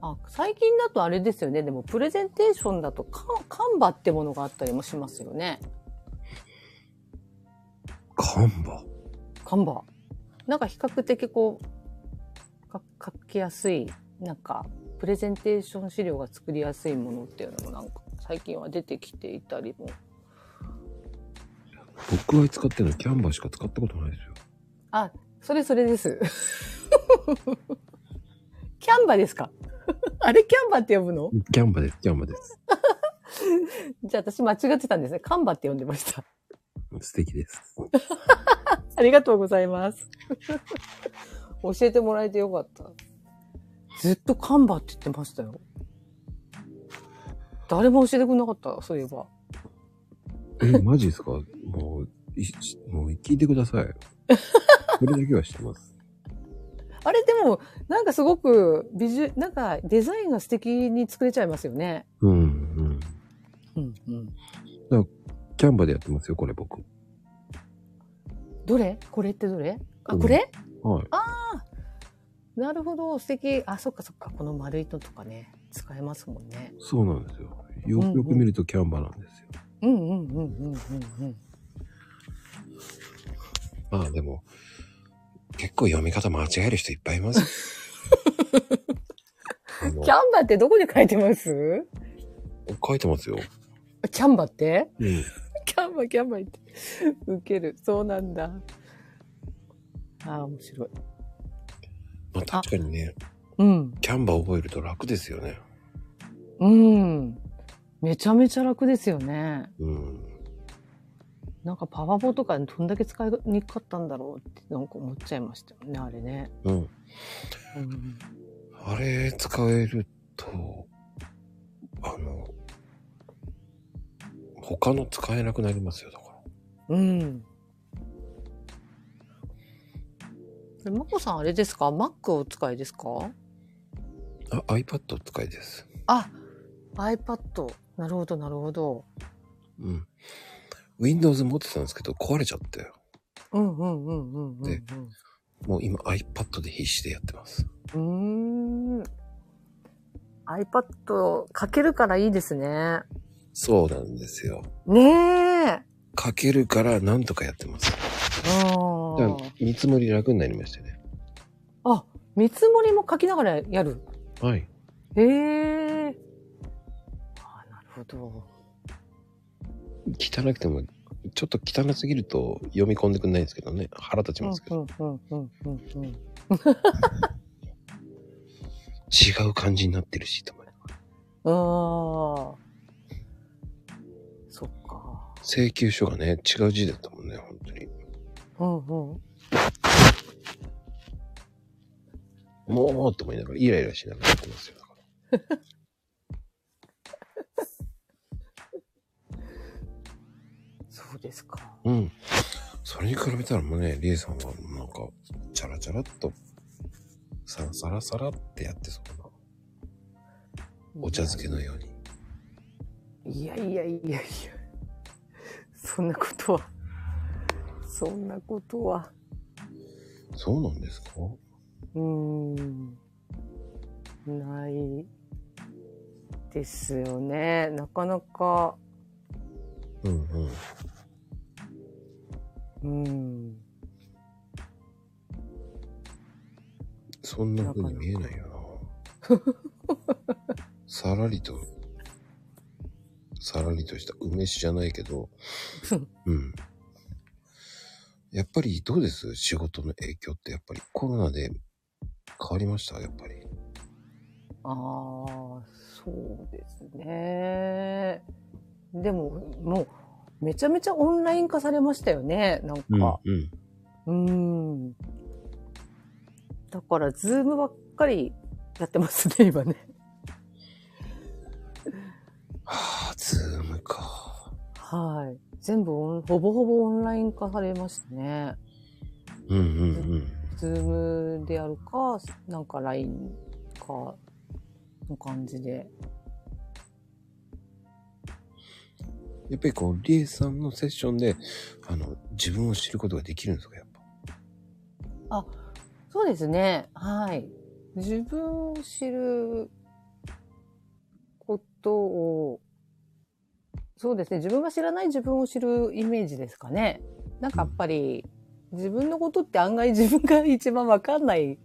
あ、最近だとあれですよね。でも、プレゼンテーションだとカン、カンバってものがあったりもしますよね。カンバ？カンバ。なんか比較的こう、か書きやすい、なんか、プレゼンテーション資料が作りやすいものっていうのもなんか、最近は出てきていたりも。僕が使ってるのはキャンバしか使ったことないですよ。あ、それそれです。キャンバですか？あれキャンバって呼ぶの？キャンバです、キャンバです。じゃあ私間違ってたんですね。カンバって呼んでました。素敵です。ありがとうございます。教えてもらえてよかった。ずっとカンバって言ってましたよ。誰も教えてくれなかった、そういえば。え、マジですか？もう、いもう聞いてください。それだけはしてます。あれでも、なんかすごく美術、なんかデザインが素敵に作れちゃいますよね。うん、うん。うんうん。キャンバでやってますよ、これ僕。どれ？これってどれ？あ、うんこれ？はい。なるほど、素敵。あ、そっかそっか。この丸いのとかね、使えますもんね。そうなんですよ。よくよく見るとキャンバなんですよ。うんうんうんうんうんうん。まあでも、結構読み方間違える人いっぱいいます よ。キャンバーってどこに書いてます？書いてますよ。キャンバーって？うん。キャンバー、キャンバーって。ウケる。そうなんだ。ああ、面白い。まあ確かにね、うん。キャンバー覚えると楽ですよね。うん。めちゃめちゃ楽ですよね。うん。なんかパワポとかどんだけ使いにくかったんだろうってなんか思っちゃいましたよね、あれね。うん。うん。あれ使えると、あの、他の使えなくなりますよ、だから。うん。えまこさんあれですか ?Mac をお使いですか？あ、iPad 使いです。あ、iPad。なるほど、なるほど。うん。Windows 持ってたんですけど、壊れちゃって。うんうんうんうんうん、でもう今 iPad で必死でやってます。うーん。iPad 書けるからいいですね。そうなんですよ。ねえ。書けるからなんとかやってます。あだからー見積もり楽になりましたね。あ、見積もりも書きながらやる。はい。へえ。あなるほど。汚くても、ちょっと汚すぎると読み込んでくんないんですけどね。腹立ちますけど。うんうんうんうんうん。違う感じになってるし、と思いああ。そっか。請求書がね、違う字だったもんね、本当に。うんうん。もうと思いながら、イライラしながらやってますよ。だからそうですか。うん。それに比べたらもうね、リエさんはなんか、チャラチャラっと、さらさらさらってやってそうな、お茶漬けのように。いやいやいやいや。そんなことは。そんなことは。そうなんですか？うーん。ないですよね。なかなか。うんうん。うん。そんな風に見えないよな。さらりと、さらりとした梅酒じゃないけど、うん。やっぱりどうです？仕事の影響ってやっぱりコロナで変わりました？やっぱり。ああ、そうですね。でも、もう、めちゃめちゃオンライン化されましたよね。なんか。うん。うん。だから、 Zoom ばっかりやってますね、今ね。はあ、 Zoom か。はい。全部ほぼほぼオンライン化されましたね。うんうんうん。 Zoom でやるか、なんか LINE か、の感じで。やっぱりこう、リエさんのセッションで、あの、自分を知ることができるんですかやっぱ？そうですね。はい。自分を知ることを、そうですね。自分が知らない自分を知るイメージですかね。なんかやっぱり、自分のことって案外自分が一番わかんない、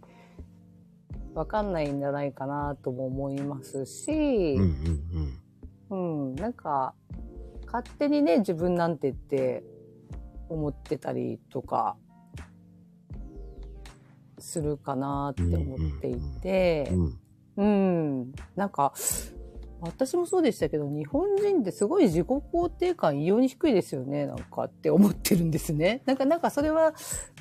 わかんないんじゃないかなとも思いますし、うんうんうん、なんか、勝手にね、自分なんてって思ってたりとか、するかなって思っていてう、ん。うん。うん、なんか、私もそうでしたけど、日本人ってすごい自己肯定感異様に低いですよね、なんかって思ってるんですね。なんか、なんかそれは、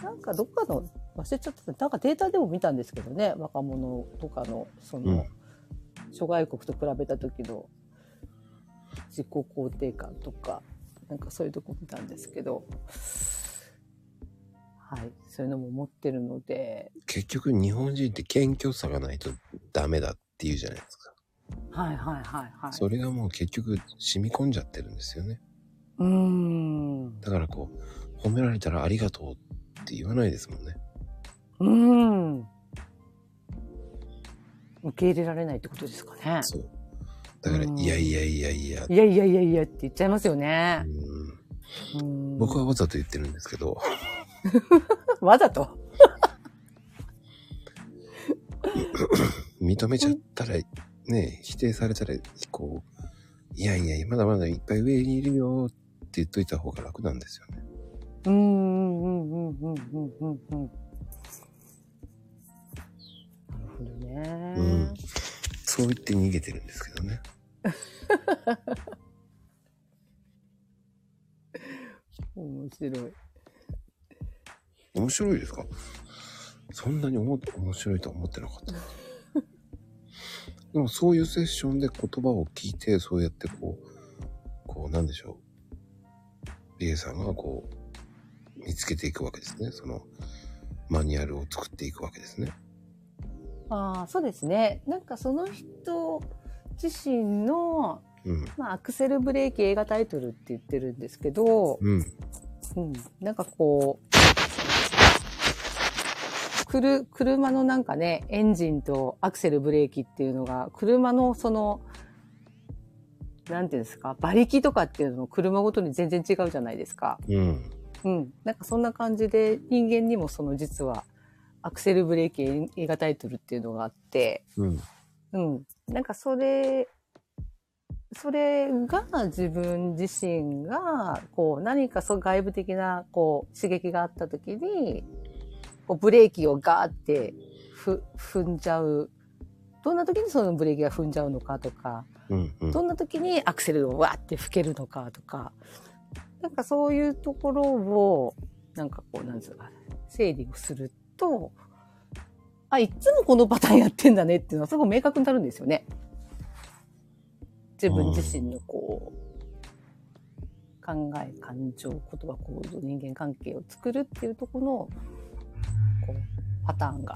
なんかどっかの、忘れちゃった、なんかデータでも見たんですけどね、若者とかの、その、うん諸外国と比べた時の自己肯定感とか、なんかそういうとこ見たんですけど、はい、そういうのも持ってるので、結局日本人って謙虚さがないとダメだって言うじゃないですか。はいはいはいはい。それがもう結局染み込んじゃってるんですよね。うーん。だからこう、褒められたらありがとうって言わないですもんね。うーん。受け入れられないってことですかね。そう。だから、いやいやいやいや。いやいやいやいやって言っちゃいますよね。うん僕はわざと言ってるんですけど。わざと？認めちゃったら、ね、否定されたら、こう、いやいや、まだまだいっぱい上にいるよって言っといた方が楽なんですよね。うんうんうんうんうんうんうん。なるほどね。うん。そう言って逃げてるんですけどね。面白い。面白いですか？そんなに思って面白いとは思ってなかった。でもそういうセッションで言葉を聞いて、そうやってこう、こうなんでしょう。リエさんがこう、見つけていくわけですね。その、マニュアルを作っていくわけですね。ああ、そうですね。なんかその人自身の、うん。まあ、アクセルブレーキ映画タイトルって言ってるんですけど、うん。うん、なんかこう、くる、車のなんかね、エンジンとアクセルブレーキっていうのが、車のその、なんていうんですか、馬力とかっていうのも車ごとに全然違うじゃないですか。うん。うん。なんかそんな感じで人間にもその実はアクセルブレーキ映画タイトルっていうのがあって、うん。うん。なんかそれ、それが自分自身が、こう何かそう外部的なこう刺激があった時に、こうブレーキをガーってふ踏んじゃう。どんな時にそのブレーキが踏んじゃうのかとか、うん。うん。どんな時にアクセルをわーって吹けるのかとか、なんかそういうところを、なんかこう、なんですか、整理をすると、あ、いつもこのパターンやってんだねっていうのはすごい明確になるんですよね。自分自身のこう、考え、感情、言葉、行動、人間関係を作るっていうところの、こう、パターンが。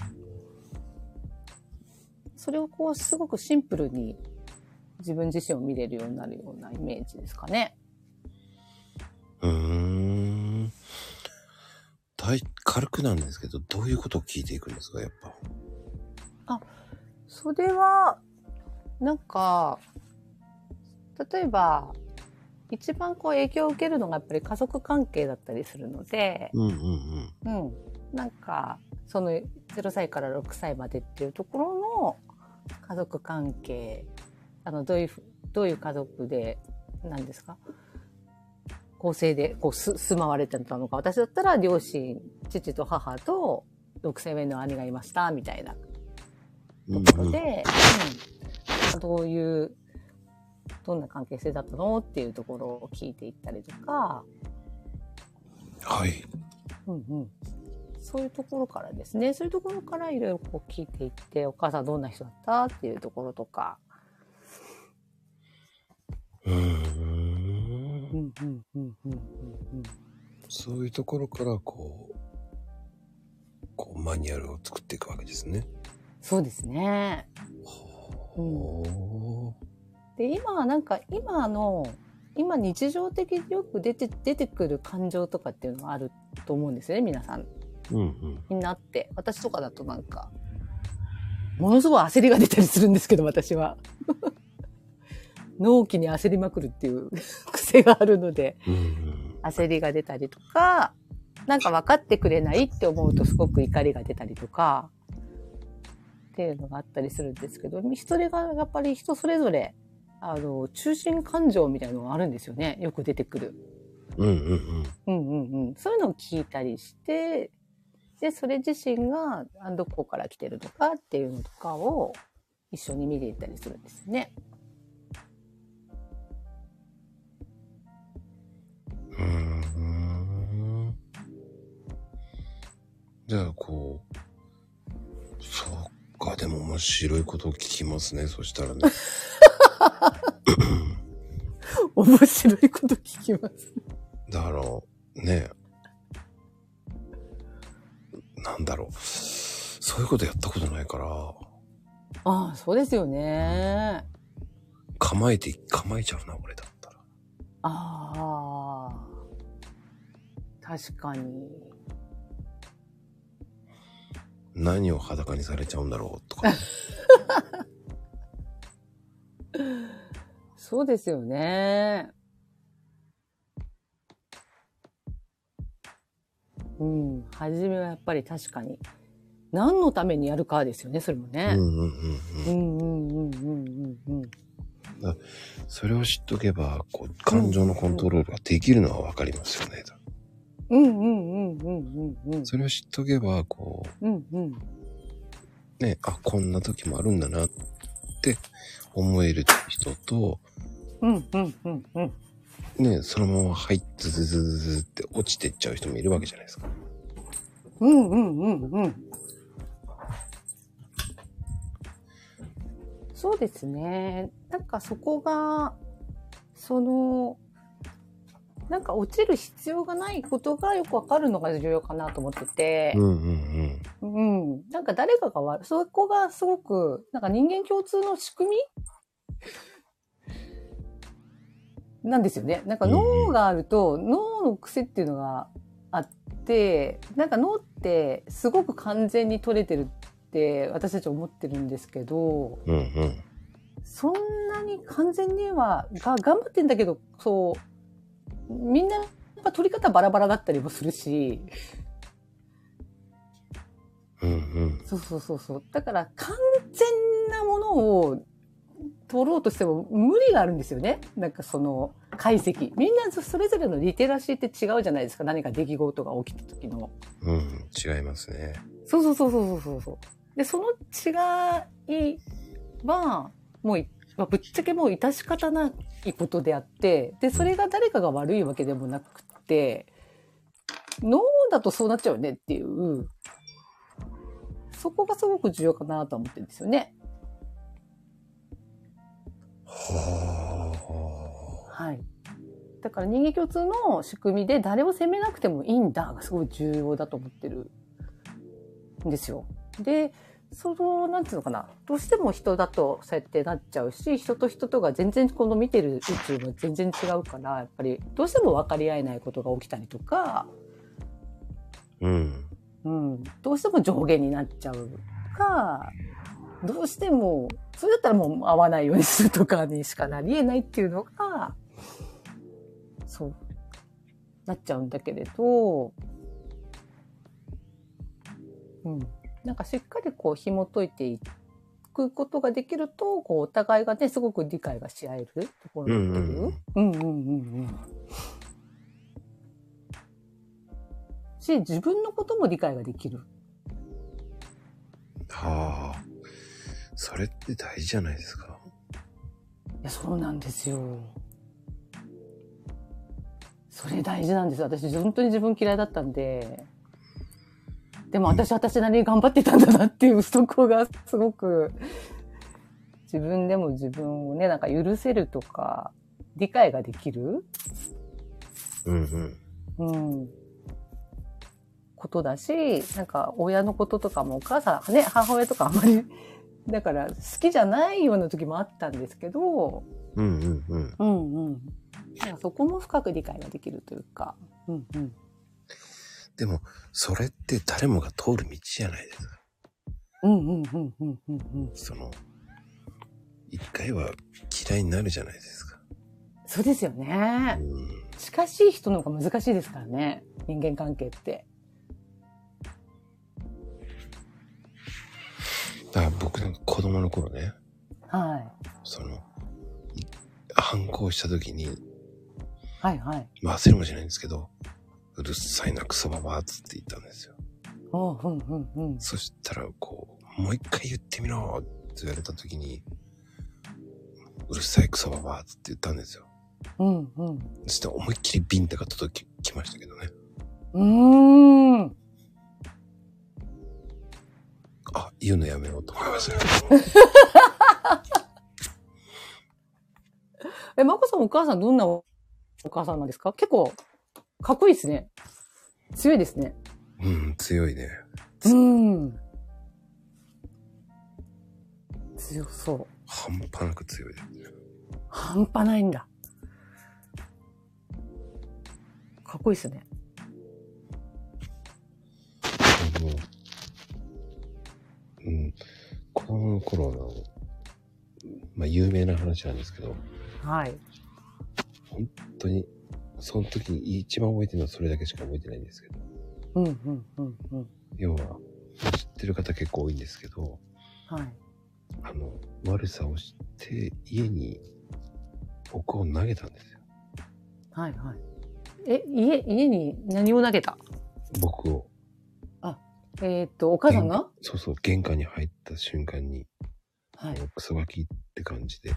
それをこう、すごくシンプルに自分自身を見れるようになるようなイメージですかね。うーん。大、軽くなんですけど、どういうことを聞いていくんですか、やっぱ。それは、なんか、例えば、一番こう影響を受けるのがやっぱり家族関係だったりするので、うんうんうん。なんか、その0歳から6歳までっていうところの家族関係、あの、どういうふ、どういう家族で、何ですか？構成で、こう、す、住まわれてたのか。私だったら両親、父と母と6歳目の兄がいました、みたいな。うん。ところで、うん、どういう、どんな関係性だったのっていうところを聞いていったりとか、はい。うんうん、そういうところからですね、そういうところからいろいろこう聞いていって、お母さんどんな人だった？っていうところとか、うそういうところから、こう、こう、マニュアルを作っていくわけですね。そうですね。で、今なんか、今の、今日常的によく出て、出てくる感情とかっていうのがあると思うんですよね、皆さん。うんうん。になって、私とかだとなんか、ものすごい焦りが出たりするんですけど、私は。納期に焦りまくるっていう 癖があるので。焦りが出たりとか、なんか分かってくれないって思うとすごく怒りが出たりとか、っていうのがあったりするんですけど、それがやっぱり人それぞれ、あの、中心感情みたいなのがあるんですよね。よく出てくる。うんうんうん。うんうんうん。そういうのを聞いたりして、で、それ自身があどこから来てるのかっていうのとかを一緒に見ていったりするんですよね。うーん。じゃあ、こう、そっか、でも面白いことを聞きますね、そしたらね。面白いこと聞きます。だから、ねなんだろう。そういうことやったことないから、ああ、そうですよね。構えて、構えちゃうな、俺だ。ああ。確かに。何を裸にされちゃうんだろうとか。そうですよね。うん。初めはやっぱり確かに。何のためにやるかですよね、それもね。うんうんうんうん。うんうんうんうん。それを知っとけば、こう、感情のコントロールができるのはわかりますよね。うんうんうんうんうんうん。それを知っとけば、こうんうん。う、ね、あ、こんな時もあるんだなって思える人と、うんうんうんうん。ね、そのまま入ってズズズズズって落ちてっちゃう人もいるわけじゃないですか。うんうんうんうん。そうですね。なんかそこが、その、なんか落ちる必要がないことがよくわかるのが重要かなと思っててう、んうんうん。うん。なんか誰かが悪い、そこがすごく、なんか人間共通の仕組み？なんですよね。なんか脳があると、脳の癖っていうのがあって、なんか脳ってすごく完全に取れてるって私たち思ってるんですけど、うんうん。そんなに完全には、が頑張ってんだけど、そう、みんなやっぱ取り方バラバラだったりもするし、うんうん。そうそうそうそう。だから完全なものを取ろうとしても無理があるんですよね。なんかその解析。みんなそれぞれのリテラシーって違うじゃないですか。何か出来事が起きた時の。うん、違いますね。そうそうそうそうそうそう。で、その違いは、もうい、まあぶっちゃけもう致し方ないことであって、で、それが誰かが悪いわけでもなくって、脳だとそうなっちゃうよねっていう、そこがすごく重要かなとは思ってるんですよね。ははい。だから人間共通の仕組みで誰を責めなくてもいいんだがすごい重要だと思ってるんですよ。で、その、なんていうのかな。どうしても人だとそうやってなっちゃうし、人と人とが全然この見てる宇宙も全然違うから、やっぱりどうしても分かり合えないことが起きたりとか、あ。うん。うん、どうしても上下になっちゃうか、どうしても、それだったらもう会わないようにするとかにしかなり得ないっていうのが、そう、なっちゃうんだけれど、うん。なんかしっかりこう紐解いていくことができると、こうお互いがね、すごく理解がし合えるところになってる。うんうんうんうん。し、自分のことも理解ができる。はあ。それって大事じゃないですか。いや、そうなんですよ。それ大事なんです。私、本当に自分嫌いだったんで。でも私、私なりに頑張ってたんだなっていう、そこがすごく、自分でも自分をね、なんか許せるとか、理解ができるうんうん。うん。ことだし、なんか親のこととかもお母さん、ね、母親とかあんまり、だから好きじゃないような時もあったんですけど、うんうんうん。うんうん。そこも深く理解ができるというか、うんうん。でも、それって誰もが通る道じゃないですか。うんうんうんうんうんうん。その、一回は嫌いになるじゃないですか。そうですよねう。ん。近しい人の方が難しいですからね。人間関係って。だから僕なんか子供の頃ね、はい。その、い反抗した時に、はいはい。まあ焦るもしれないんですけど、うるさいなクソババアっつって言ったんですよ。おううんうんうん。そしたら、こう、もう一回言ってみろって言われた時に、うるさいクソババアっつって言ったんですよ。うんうん。そして思いっきりビンタが届ききましたけどね。うーん。あ、言うのやめようと思いました。え、まこさんお母さんどんなお母さんなんですか？結構、かっこいいですね。強いですね。うん、強いね。うん。強そう。半端なく強い。半端ないんだ。かっこいいですね。もう、うん、子供の頃の、まあ有名な話なんですけど、はい。本当に、その時に一番覚えてるのはそれだけしか覚えてないんですけど、うんうんうんうん。要は、知ってる方結構多いんですけど、はい。あの、悪さをして家に僕を投げたんですよ。はいはい。え、家、家に何を投げた？僕を。えーっと、お母さんが？そうそう、玄関に入った瞬間に、はい。クソガキって感じで。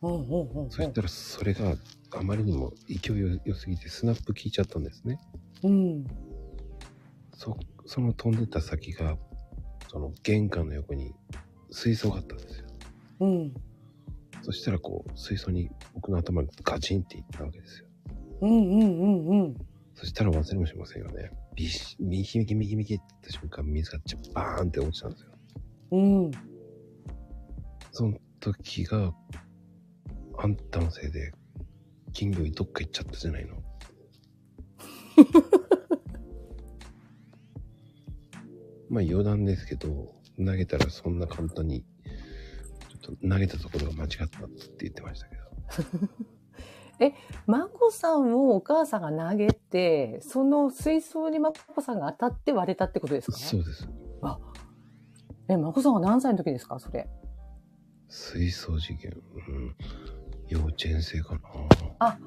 そしたらそれがあまりにも勢い良すぎてスナップ効いちゃったんですね。うん。そ、その飛んでった先が、その玄関の横に水槽があったんですよ。うん。そしたらこう、水槽に僕の頭にガチンっていったわけですよ。うんうんうんうん。そしたら忘れもしませんよね。ビシ右右右右って言った瞬間、水がバーンって落ちたんですよ。うん。その時が、あんたのせいで、金魚にどっか行っちゃったじゃないの。まあ余談ですけど、投げたらそんな簡単に、ちょっと投げたところが間違ったって言ってましたけど。まこさんをお母さんが投げて、その水槽にまこさんが当たって割れたってことですか？そうです。え、まこさんは何歳の時ですかそれ？水槽事件。うん。幼稚園生かな。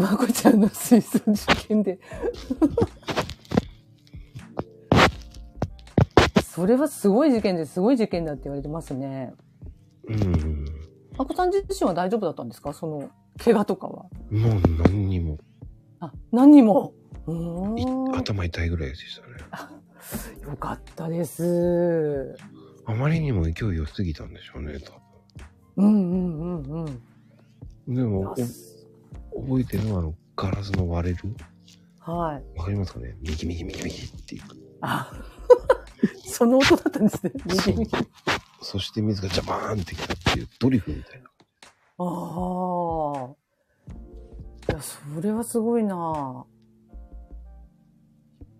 まこちゃんの水槽事件で。それはすごい事件ですごい事件だって言われてますね。うん。まこさん自身は大丈夫だったんですか？その、怪我とかは？もう何にも、あ、何にも？頭痛いぐらいでしたね。よかったです。あまりにも勢い良すぎたんでしょうね、多うんうんうんうん。分。でも、お覚えてるのは、あの、ガラスの割れる？はい。わかりますかね？右右右右っていう。あ、その音だったんですね。右に。そして水がジャバーンってきたっていうドリフみたいな。ああ。いや、それはすごいな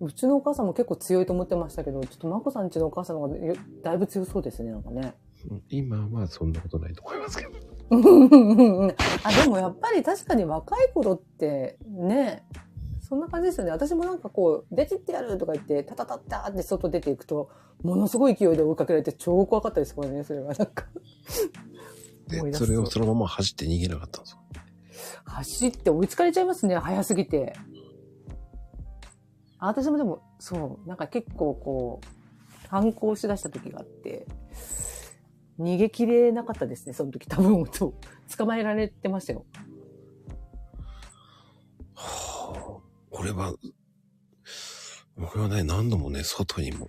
うちのお母さんも結構強いと思ってましたけど、ちょっとまこさんちのお母さんの方がよだいぶ強そうですね、なんかね。うん今はそんなことないと思いますけど。あ、でもやっぱり確かに若い頃ってね、そんな感じですよね。私もなんかこう、出てってやるとか言って、タタタッタって外出ていくと、ものすごい勢いで追いかけられて超怖かったですからね、それはなんか。で、それをそのまま走って逃げなかったんですよ。走って追いつかれちゃいますね、早すぎて。あ私もでも、そう、なんか結構こう、反抗しだした時があって、逃げきれなかったですね、その時多分、そう、捕まえられてましたよ。はあ、俺は、俺はね、何度もね、外にも、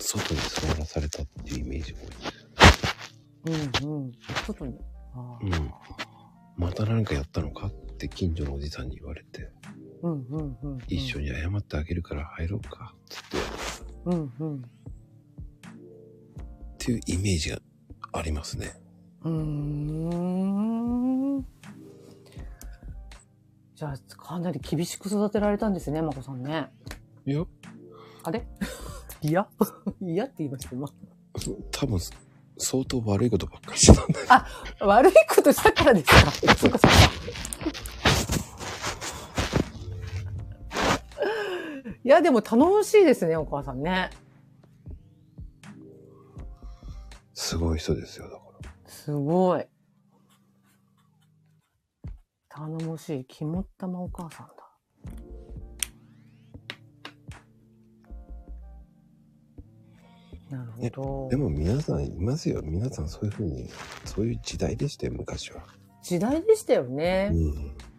外に座らされたっていうイメージが多い。うんうん。外に。うん。また何かやったのかって近所のおじさんに言われて、うんうんうんうん。一緒に謝ってあげるから入ろうか、つって、うんうん。っていうイメージがありますね。うーん。じゃあ、かなり厳しく育てられたんですね、まこさんね。いや、あれ？いや？いやって言いました、今。多分、相当悪いことばっかりしてたんだよ。悪いことしたからですか？そっかそっか。いや、でも楽しいですね、お母さんね。すごい人ですよ、だから。すごい。頼もしい、肝っ玉お母さんだ。なるほど。でも皆さんいますよ。皆さんそういうふうに、そういう時代でしたよ、昔は。時代でしたよね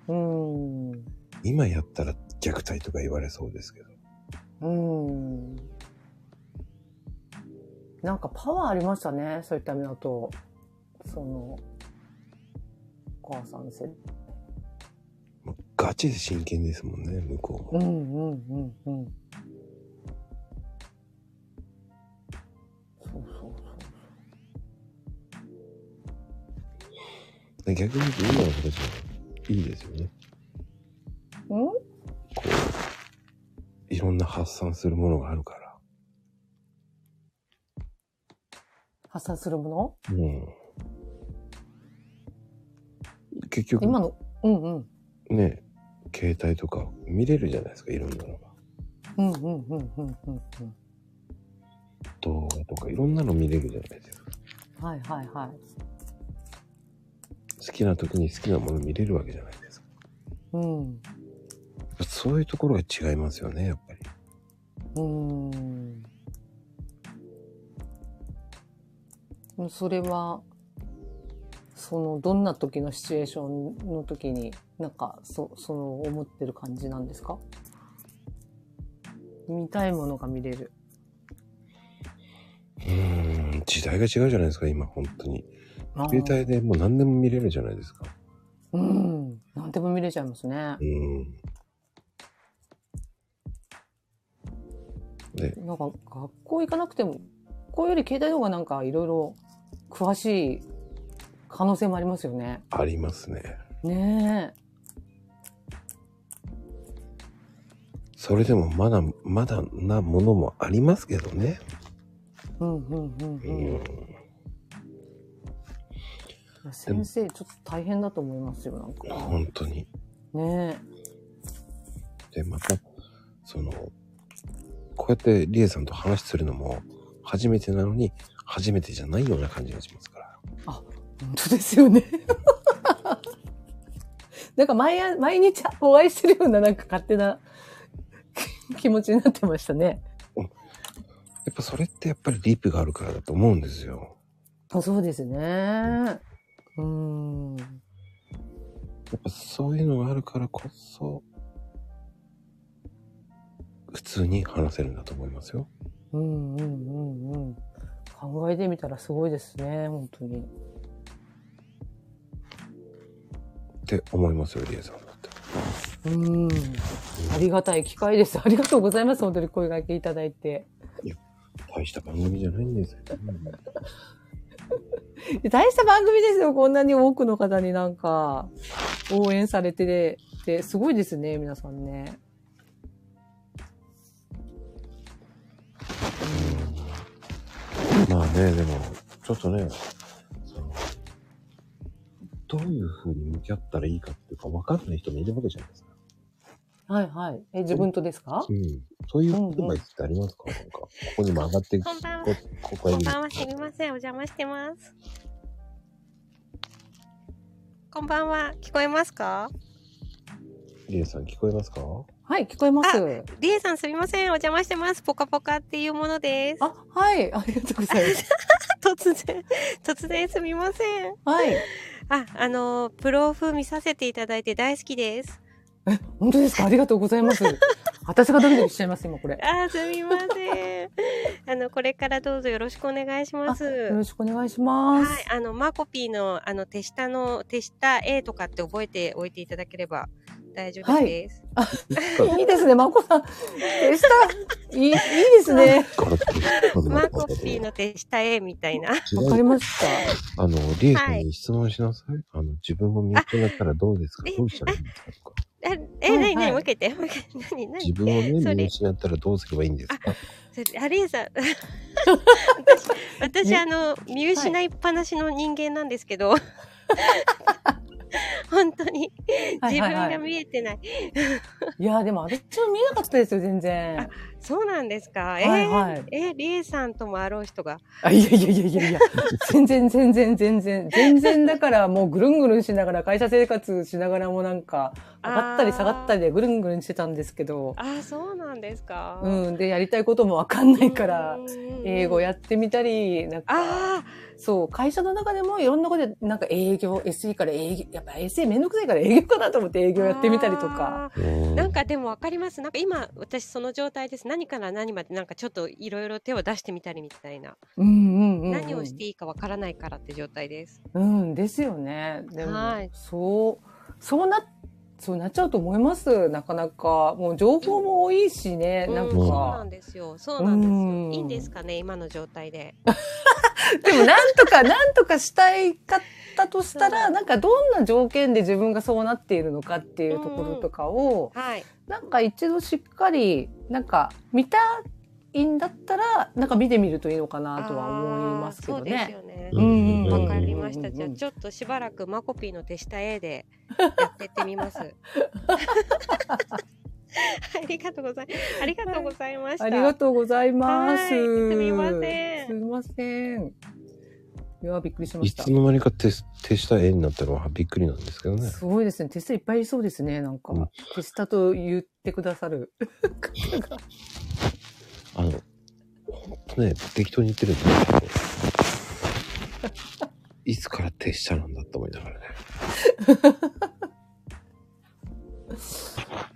う。ん。うん。今やったら虐待とか言われそうですけど。うん。なんかパワーありましたね、そういった意味だと。その、お母さんせ。ガチで真剣ですもんね、向こうも。うんうんうんうん。そうそうそう。で逆に言うと今の子たちはいいですよね。うん？こう、いろんな発散するものがあるから。発散するもの？うん。結局、今の、うんうん。ね、携帯とか見れるじゃないですか、いろんなのが。うんうんうんうんうんうん。動画とかいろんなの見れるじゃないですか。はいはいはい。好きな時に好きなもの見れるわけじゃないですか。うん。そういうところが違いますよね、やっぱり。うーん。それは、その、どんな時のシチュエーションの時に、なんか、そ、その、思ってる感じなんですか？見たいものが見れる。うーん、時代が違うじゃないですか、今、本当に。携帯でもう何でも見れるじゃないですか。うん。なんでも見れちゃいますねう。ん。で、なんか、学校行かなくても、こうより携帯の方がなんか、いろいろ詳しい可能性もありますよね。ありますね。ねそれでもまだ、まだなものもありますけどね。え。うん、うん、うん、ううん。ん。先生、ちょっと大変だと思いますよ、なんか。本当に。ねで、また、その、こうやってリエさんと話するのも初めてなのに、初めてじゃないような感じがしますから。本当ですよね。なんか毎夜毎日お会いしてるようななんか勝手な 気持ちになってましたね。やっぱそれってやっぱりリップがあるからだと思うんですよ。あそうですね。うーん。やっぱそういうのがあるからこそ、普通に話せるんだと思いますよ。うんうんうんうん。考えてみたらすごいですね、本当に。って思いますよ、リエさんだって。うん。ありがたい機会です。ありがとうございます。本当に声掛けいただいて。大した番組じゃないんですよ。大した番組ですよ。こんなに多くの方になんか、応援されてて、すごいですね、皆さんね。まあね、でも、ちょっとね、そのどういう風に向き合ったらいいかっていうか分かんない人もいるわけじゃないですか。はいはい。え、自分とですか？うん。そういうアドバイスってありますか、なんか、ここにも上がってこんばんはこここへこんばんは、すみません。お邪魔してます。こんばんは。聞こえますか？リエさん聞こえますか？はい、聞こえます。リエさんすみません。お邪魔してます。ポカポカっていうものです。あ、はい。ありがとうございます。突然、突然すみません。はい。あ、あの、プロフ見させていただいて大好きです。え、本当ですか？ありがとうございます。私がドキドキしちゃいます、今これ。あ、すみません。あの、これからどうぞよろしくお願いします。よろしくお願いします。はい、あの、マコピーの、あの、手下の、手下 A とかって覚えておいていただければ大丈夫です。いいですね、まこさん。でした。いい、いいですね。マコピーの手下 A みたいな。わかりました。あの、リエさんに質問しなさい。あの、自分を見失ったらどうですか？どうしたらいいんですか？え、はいなになに？はいもう一回言って。もう一回何何自分をね、見失ったらどうすればいいんですか？それあれさ、私、私、あの、見失いっぱなしの人間なんですけど、本当に、自分が見えてない。いや、でも私も見えなかったですよ、全然。そうなんですか？えー、はいはい。えー、リエさんともあろう人が？あ、いやいやいやいやいや、全然全然全然、全然。だからもうぐるんぐるんしながら会社生活しながらもなんか、上がったり下がったりでぐるんぐるんしてたんですけど、ああ、そうなんですか。うん、で、やりたいこともわかんないから、うん英語やってみたり、なんか、あそう、会社の中でもいろんなことで、なんか営業、SE から営業、やっぱ SE めんどくさいから営業かなと思って営あ。業やってみたりとか。なんかでもわかります。なんか今、私その状態です。何から何までなんかちょっといろいろ手を出してみたりみたいな。うんうんうん、うん。何をしていいかわからないからって状態です。うん、ですよね。でも、はいそう、そうな、そうなっちゃうと思います。なかなか。もう情報も多いしね、なんうん、そうなかん。ですよ。そうなんですよ。うんいいんですかね、今の状態で。でもなんとか、なんとかしたいかったとしたら、なんかどんな条件で自分がそうなっているのかっていうところとかを、はい。なんか一度しっかり、なんか見たいんだったら、なんか見てみるといいのかなとは思いますけどあーそうですね。よね。うんかりました。うんじゃあちょっとしばらくマコピーの手下 A でやってってみます。ありがとうございありがとうございました。ありがとうございます。はいすみませんすみません。いや、びっくりしましたいつ。の間にか手手下絵になったのはびっくりなんですけどね。すごいですね。テストいっぱいいそうですね。なんか、うんテスタと言ってくださる方が。あの、ほんとね、適当に言ってるんですけど、いつから手下なんだと思いながらね。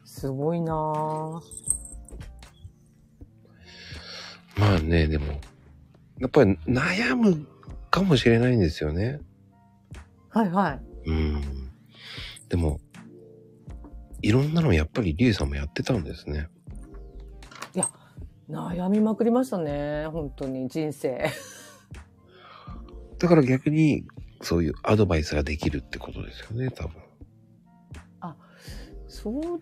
すごいなぁ。まあね、でも、やっぱり悩むかもしれないんですよね。はいはい。うん。でも、いろんなのやっぱりリエさんもやってたんですね。悩みまくりましたね。本当に人生。だから逆に、そういうアドバイスができるってことですよね、多分。そう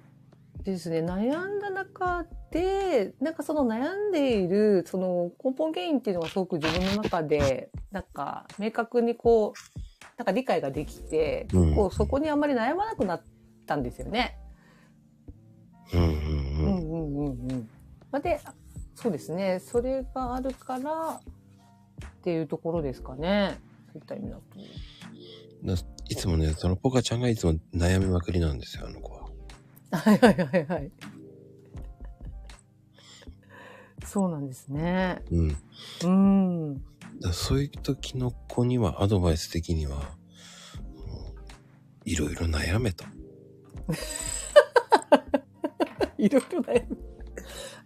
ですね。悩んだ中で、なんかその悩んでいる、その根本原因っていうのがすごく自分の中で、なんか明確にこう、なんか理解ができて、うんこうそこにあんまり悩まなくなったんですよね。うんうんううん。んうんうんうん。まあで、そうですね。それがあるからっていうところですかね。そういった意味だと。いつもね、そのポカちゃんがいつも悩みまくりなんですよ、あの子は。はいはいはいはい。そうなんですね。うん。うん。らそういう時の子にはアドバイス的には、いろいろ悩めと。いろいろ悩む。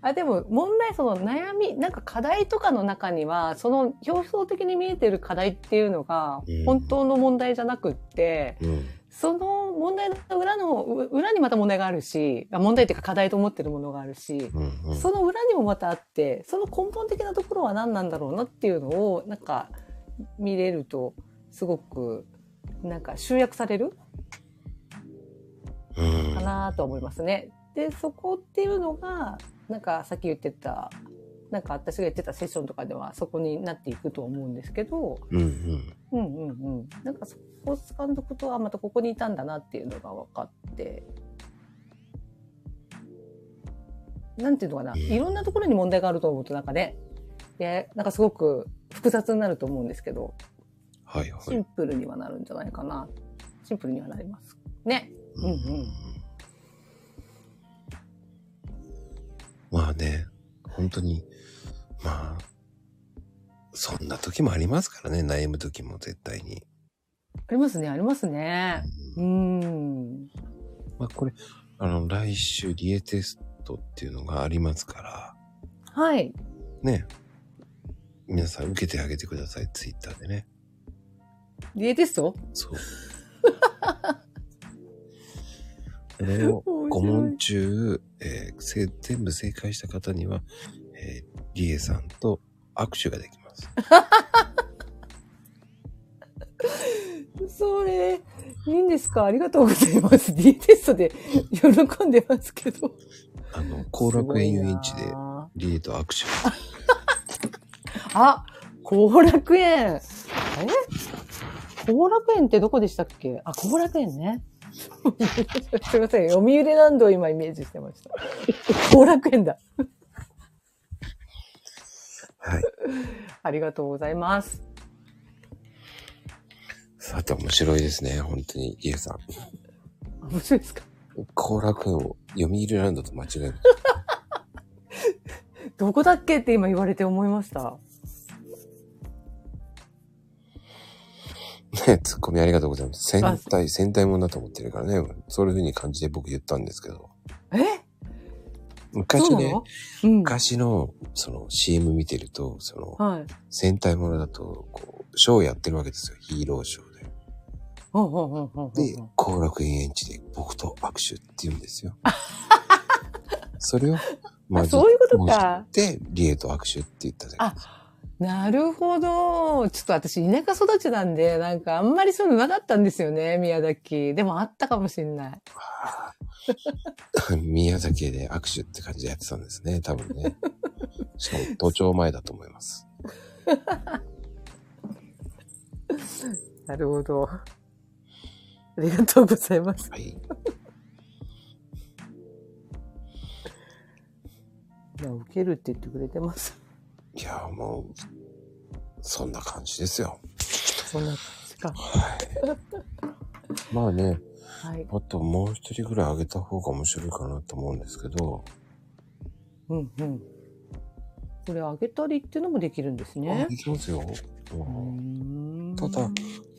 あ、でも問題、その悩み、なんか課題とかの中には、その表層的に見えてる課題っていうのがうん、本当の問題じゃなくって、うん。その問題の裏の、う裏にまた問題があるし、あ問題っていうか課題と思ってるものがあるし、うんうん。その裏にもまたあって、その根本的なところは何なんだろうなっていうのを、なんか見れると、すごく、なんか集約されるうんかなと思いますね。で、そこっていうのが、なんかさっき言ってた、なんか私が言ってたセッションとかではそこになっていくと思うんですけど、うんうん。うんうんうん。なんかそこを掴んどくと、あ、またここにいたんだなっていうのが分かって、なんていうのかな、うんいろんなところに問題があると思うとなんかね、で、なんかすごく複雑になると思うんですけど、はいはい。シンプルにはなるんじゃないかな。シンプルにはなります。ね。うんうんまあね、本当に、まあ、そんな時もありますからね、悩む時も絶対に。ありますね、ありますね。ううんん。まあこれ、あの、来週リエテストっていうのがありますから、はい。ね。皆さん受けてあげてください、ツイッターでね。リエテスト？そう。これを5問中、えーせ全部正解した方には、えーリエさんと握手ができます。それ、いいんですか？ありがとうございます。リエテストで喜んでますけど。あの、後楽園遊園地でリエと握手。あ、後楽園。え？後楽園ってどこでしたっけ？あ、後楽園ね。すいません。読売ランドを今イメージしてました。後楽園だ。はい。ありがとうございます。さて面白いですね、本当に、リエさん。あ面白いですか？後楽園を読売ランドと間違える。どこだっけって今言われて思いました。ね、ツッコミありがとうございます。戦隊、戦隊もんだと思ってるからね。そういう風に感じで僕言ったんですけど。え？昔ねそうん。昔の、その CM 見てると、その、はい。戦隊ものだと、こう、ショーやってるわけですよ。ヒーローショーで。で、後楽園園地で僕と握手って言うんですよ。それを、あそういうことか。で、リエと握手って言っただけあなるほど。ちょっと私、田舎育ちなんで、なんかあんまりそういうのなかったんですよね、宮崎。でもあったかもしんない。宮崎で握手って感じでやってたんですね、多分ね。しかも都庁前だと思います。なるほど。ありがとうございます。はい。いや、受けるって言ってくれてます。いや、もう、そんな感じですよ。そんな感じか。まあね、はい。あともう一人ぐらいあげた方が面白いかなと思うんですけど、うんうん。これ、あげたりっていうのもできるんですねあ。いきますよ。うーんただ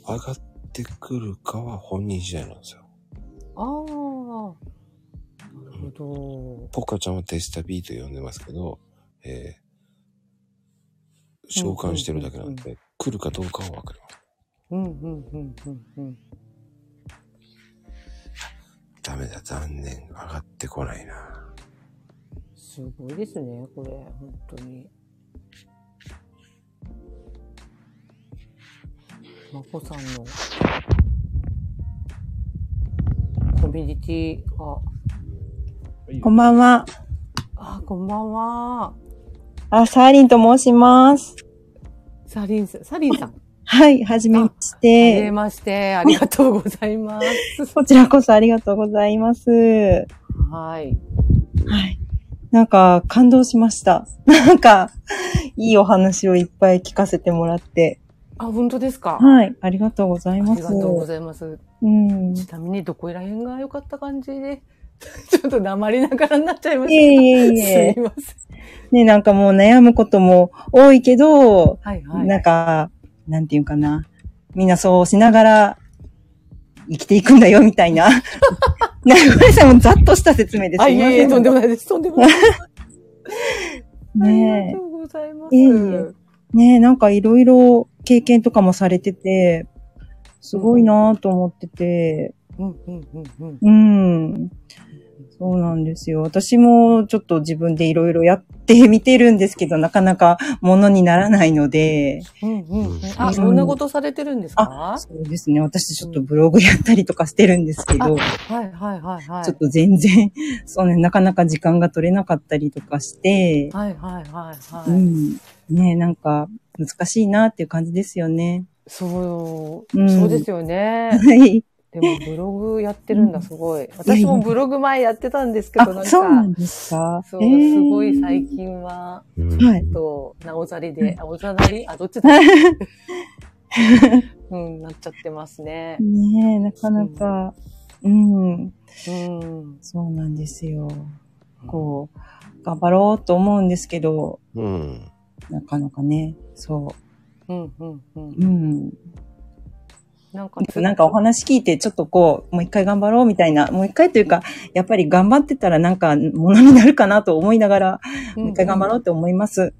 上がってくるかは本人次第なんですよ。ああ。なるほど。ポカちゃんはテスタビーと呼んでますけど、えー、召喚してるだけなんで、来るかどうかはわかります。うんうんうんうんうん。ダメだ、残念。上がってこないな。すごいですね、これ、本当に。まこさんのコミュニティが、こんばんは。あ、こんばんは。あ、サーリンと申します。サリンさん、サリンさん。はい、はじめましはじめて。まして、ありがとうございます。こちらこそありがとうございます。はい。はい。なんか、感動しました。なんか、いいお話をいっぱい聞かせてもらって。あ、本当ですか？はい、ありがとうございあます。りがとうございます。うん。ちなみにどこら辺が良かった感じで、ちょっと黙りながらになっちゃいまいした。えいえいえすいません。ね、なんかもう悩むことも多いけど、はいはい。なんか、なんていうかな。みんなそうしながら生きていくんだよ、みたいな。なんかごめんなさい、もうざっとした説明です。あ、いえいえ、とんでもない。です。とんでもないです。ありねがとうございます。いえいえねえ、なんかいろいろ経験とかもされてて、すごいなぁと思ってて、うんうんうんうん。うん。そうなんですよ。私もちょっと自分でいろいろやってみてるんですけど、なかなかものにならないので、うんうんうん。あ、うんそんなことされてるんですか？そうですね。私ちょっとブログやったりとかしてるんですけど、はいはいはいはい。ちょっと全然、そうね、なかなか時間が取れなかったりとかして、はいはいはいはい。うん。ねえ、なんか難しいなっていう感じですよね。そう、うんそうですよね。はい。でもブログやってるんだ、すごい。私もブログ前やってたんですけど、なんあ、か。そうなんですか？そう、えーすごい最近は、うんはいと、なおざりで、あおざなり？あ、どっちだ？うん、なっちゃってますね。ねえ、なかなか、うん、うん。そうなんですよ。こう、頑張ろうと思うんですけど、うん。なかなかね、そうん、うん、うんう。。うん。なんか、なんかお話聞いて、ちょっとこう、もう一回頑張ろうみたいな、もう一回というか、やっぱり頑張ってたらなんか、ものになるかなと思いながら、もう一回頑張ろうって思います。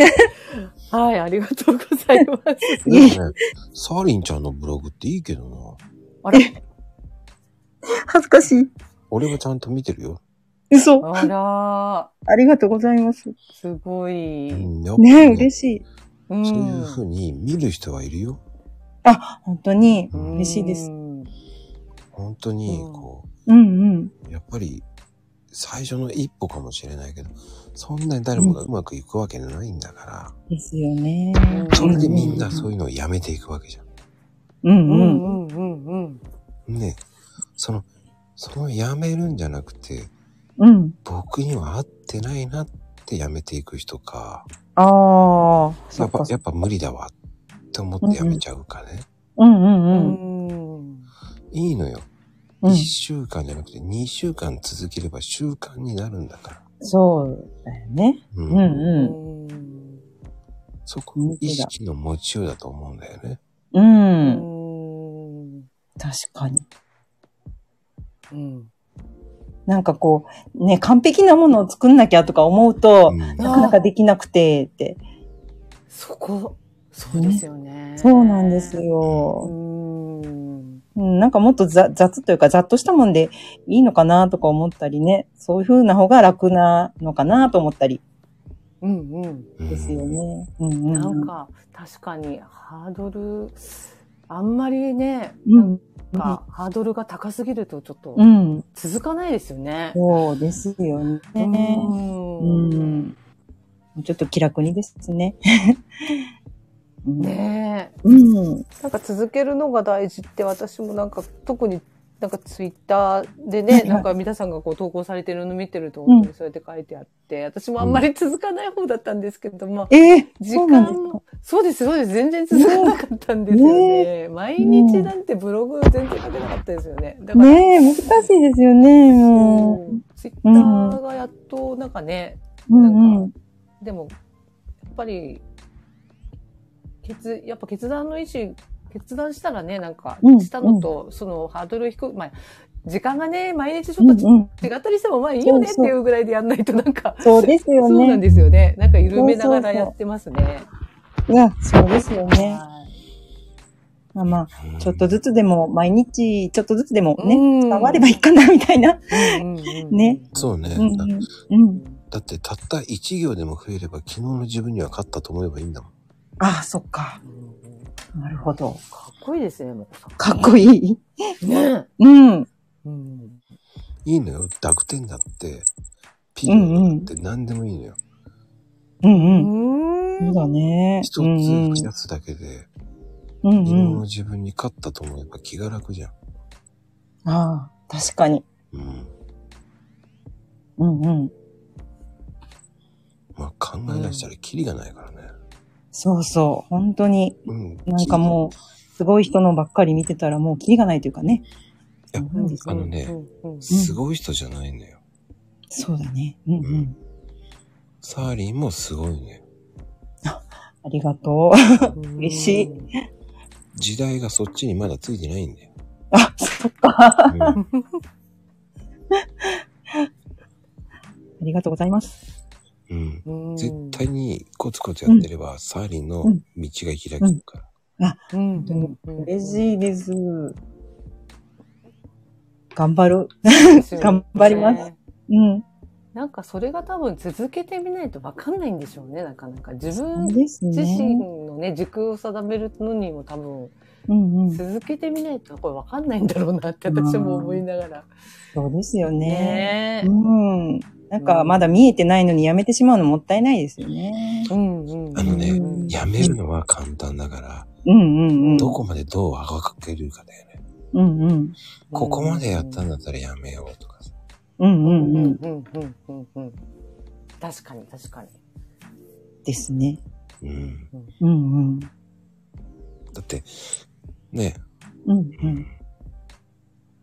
はい、ありがとうございます。ね、サーリンちゃんのブログっていいけどな。あら、恥ずかしい。俺はちゃんと見てるよ。嘘。あら、ありがとうございます。すごい。うん、ね嬉しい。うんそういう風に見る人はいるよ。あ、本当に、うん嬉しいです。うん本当にうん、こうんうん。う、やっぱり、最初の一歩かもしれないけど、そんなに誰もがうまくいくわけないんだから、ですよね。うんそれでみんなそういうのをやめていくわけじゃうんううん。んうんうんうん。ん。ね、その、そのやめるんじゃなくて、うん。僕には合ってないなってやめていく人か、ああ。やっぱやっぱ無理だわって思ってやめちゃうかね。うんうんううん。ん。いいのよ。うん一、週間じゃなくて二週間続ければ習慣になるんだから。そうだよね。ううんうん。うん。そこの意識の持ちようだと思うんだよね。う。うんん。確かに。うん。なんかこう、ね、完璧なものを作んなきゃとか思うと、うんなかなかできなくてって。そこ、そうですよね。そうなんですうよ。ん。うん、なんかもっとざ雑というか、ざっとしたもんでいいのかなとか思ったりね。そういう風な方が楽なのかなと思ったりうんうん。うんですよね。うんうん。なんか、確かに、ハードル、あんまりね、うん。なんか、ハードルが高すぎるとちょっとうん。続かないですよね。そうですよね。う。うんん。ちょっと気楽にですね。うんねえ。うん。なんか続けるのが大事って私もなんか特になんかツイッターでね、なんか皆さんがこう投稿されてるの見てると、そうやって書いてあって、私もあんまり続かない方だったんですけども、ええ時間も、そうです、そうです。全然続かなかったんですよね。毎日なんてブログ全然書けなかったですよね。だから、ねえ、難しいですよね、もツイッターがやっとなんかね、う。うなんかんうん。でも、やっぱり、決、やっぱ決断の意思、決断したらね、なんかうん、したのと、そのハードル低く、まあ、時間がね、毎日ちょっとうんうん違ったりしても、まあいいよねっていうぐらいでやんないと、なんか、そうですよそうなんね。ですよね。なんか緩めながらやってますね。いや、そうですよね。はまあまあ、ちょっとずつでも、毎日、ちょっとずつでもいね、うん伝わればいいかな、みたいな。うんうんうんね。そうね。うんだうん。うん。だってたった1行でも増えれば昨日の自分には勝ったと思えばいいんだもん。ああ、そっか。なるほど。かっこいいですね、もこさん。かっこいい？ねうん。うん。いいのよ。濁点だって、ピうんうんリオドだって何でもいいのよ。うんううん。そうん。だね。一つうんうん増やすだけで、うん昨日のうん。自分に勝ったと思えば気が楽じゃん。ああ、確かに。うん。うんうん。まあ考え出したらキリがないからね。そうそう。本当に、うん。なんかもう、すごい人のばっかり見てたらもうキリがないというかね。いやそうですあのねうんうんすごい人じゃないのよ。そうだね。うんうん。サーリンもすごいね。ありがとう。うん嬉しい時代がそっちにまだついてないんだよ。あ、そっか。うん ありがとうございます。うん。うん絶対にコツコツやってれば、サーリンの道が開くから。うんうんうん嬉しいです。頑張る。頑張りますうん。なんかそれが多分続けてみないとわかんないんでしょうね、なかなか。自そ分自身ね。のね、軸を定めるのにも多分、うんうん。続けてみないとこれわかんないんだろうなって私も思いながら。そうですよね。ねえ。うん。なんかまだ見えてないのにやめてしまうのもったいないですよね。うんうん。あのねうんやめるのは簡単だから、うんうんうん。どこまでどうあがかけるかだよね。うんうん。ここまでやったんだったらやめようとかさ。うんううんんうん。うんうんうんうん。確かに確かに。ですね。うん。うんうん。だって、ね、うんうん。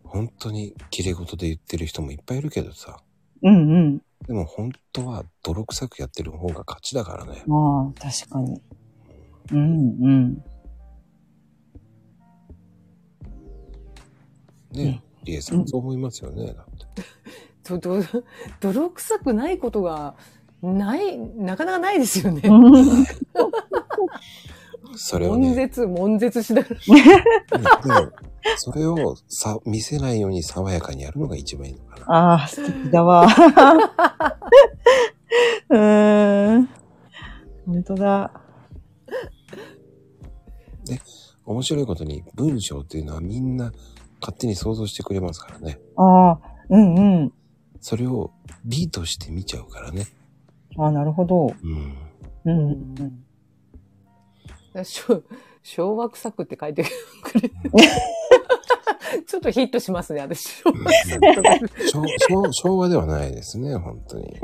本当に綺麗事で言ってる人もいっぱいいるけどさ。うんうん。でも本当は泥臭くやってる方が勝ちだからね。まあ、確かに。うんうん。ね、リエさんそう思いますよね。だって。ど、ど、泥臭くないことがない、なかなかないですよね。それをね、悶絶、悶絶しながら。でもそれをさ、見せないように爽やかにやるのが一番いいのかな。ああ、素敵だわ。うーん。本当だ。面白いことに文章っていうのはみんな勝手に想像してくれますからね。ああ、うんうん。それを美として見ちゃうからね。ああ、なるほど。うん。うんうん。昭昭和臭くって書いてくれ。ちょっとヒットしますね、私。昭和昭和ではないですね、本当に。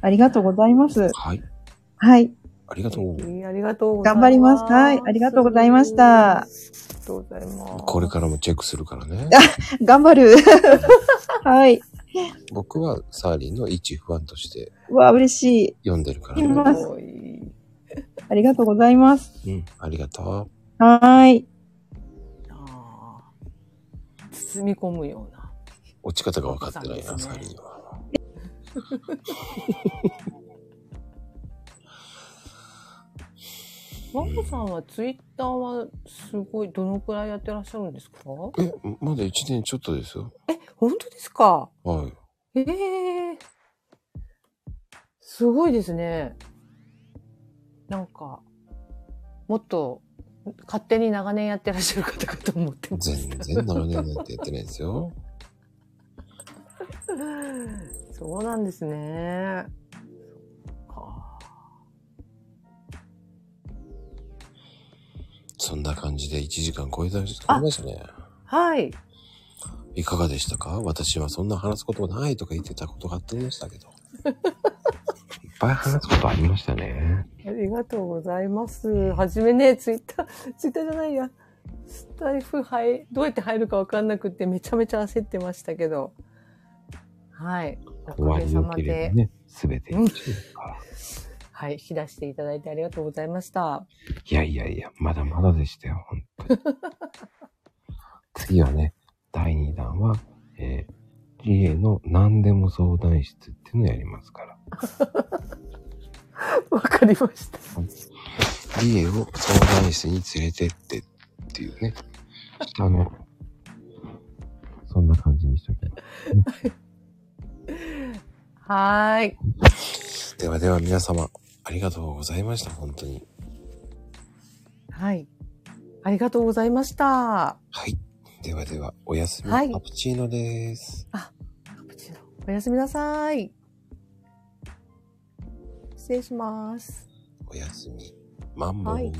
ありがとうございます。はい。はい。ありがとう。ありがとうございます。頑張りますはいありがとうございましたありがとうございます。これからもチェックするからね。頑張る。はい。僕はサーリンの一不安としてうわ、嬉しい。読んでるからうんね。すごい。ありがとうございます。うん、ありがとはーい。あー包み込むような。う。落ち方が分かってないな、サーリンは。マコさんはツイッターはすごい、どのくらいやってらっしゃるんですか？え、まだ一年ちょっとですよ。え、本当ですか？はい。ええすごいですね。なんか、もっと勝手に長年やってらっしゃる方かと思ってま全した。然長年なんてやってないですよ。そうなんですね。そんな感じで1時間超えた超えましたね。はい。いかがでしたか？私はそんな話すことないとか言ってたことがあってましたけど。いっぱい話すことありましたね。ありがとうございます。はじめね、ツイッター、ツイッターじゃないや。スタイフ入、どうやって入るかわかんなくてめちゃめちゃ焦ってましたけど。はい。おかげさまでば。ね、すべて。はい。引き出していただいてありがとうございました。いやいやいや、まだまだでしたよ、本当に。次はね、第2弾は、えー、リエの何でも相談室っていうのをやりますから。わかりました。リエを相談室に連れてってっていうね。あの、そんな感じにしとき はーい。ではでは皆様、ありがとうございました、本当に。はい。ありがとうございました。はい。ではでは、おやすみ、はいカプチーノです。カプチーノおやすみなさい。失礼します。おやすみ、マンボウ。はい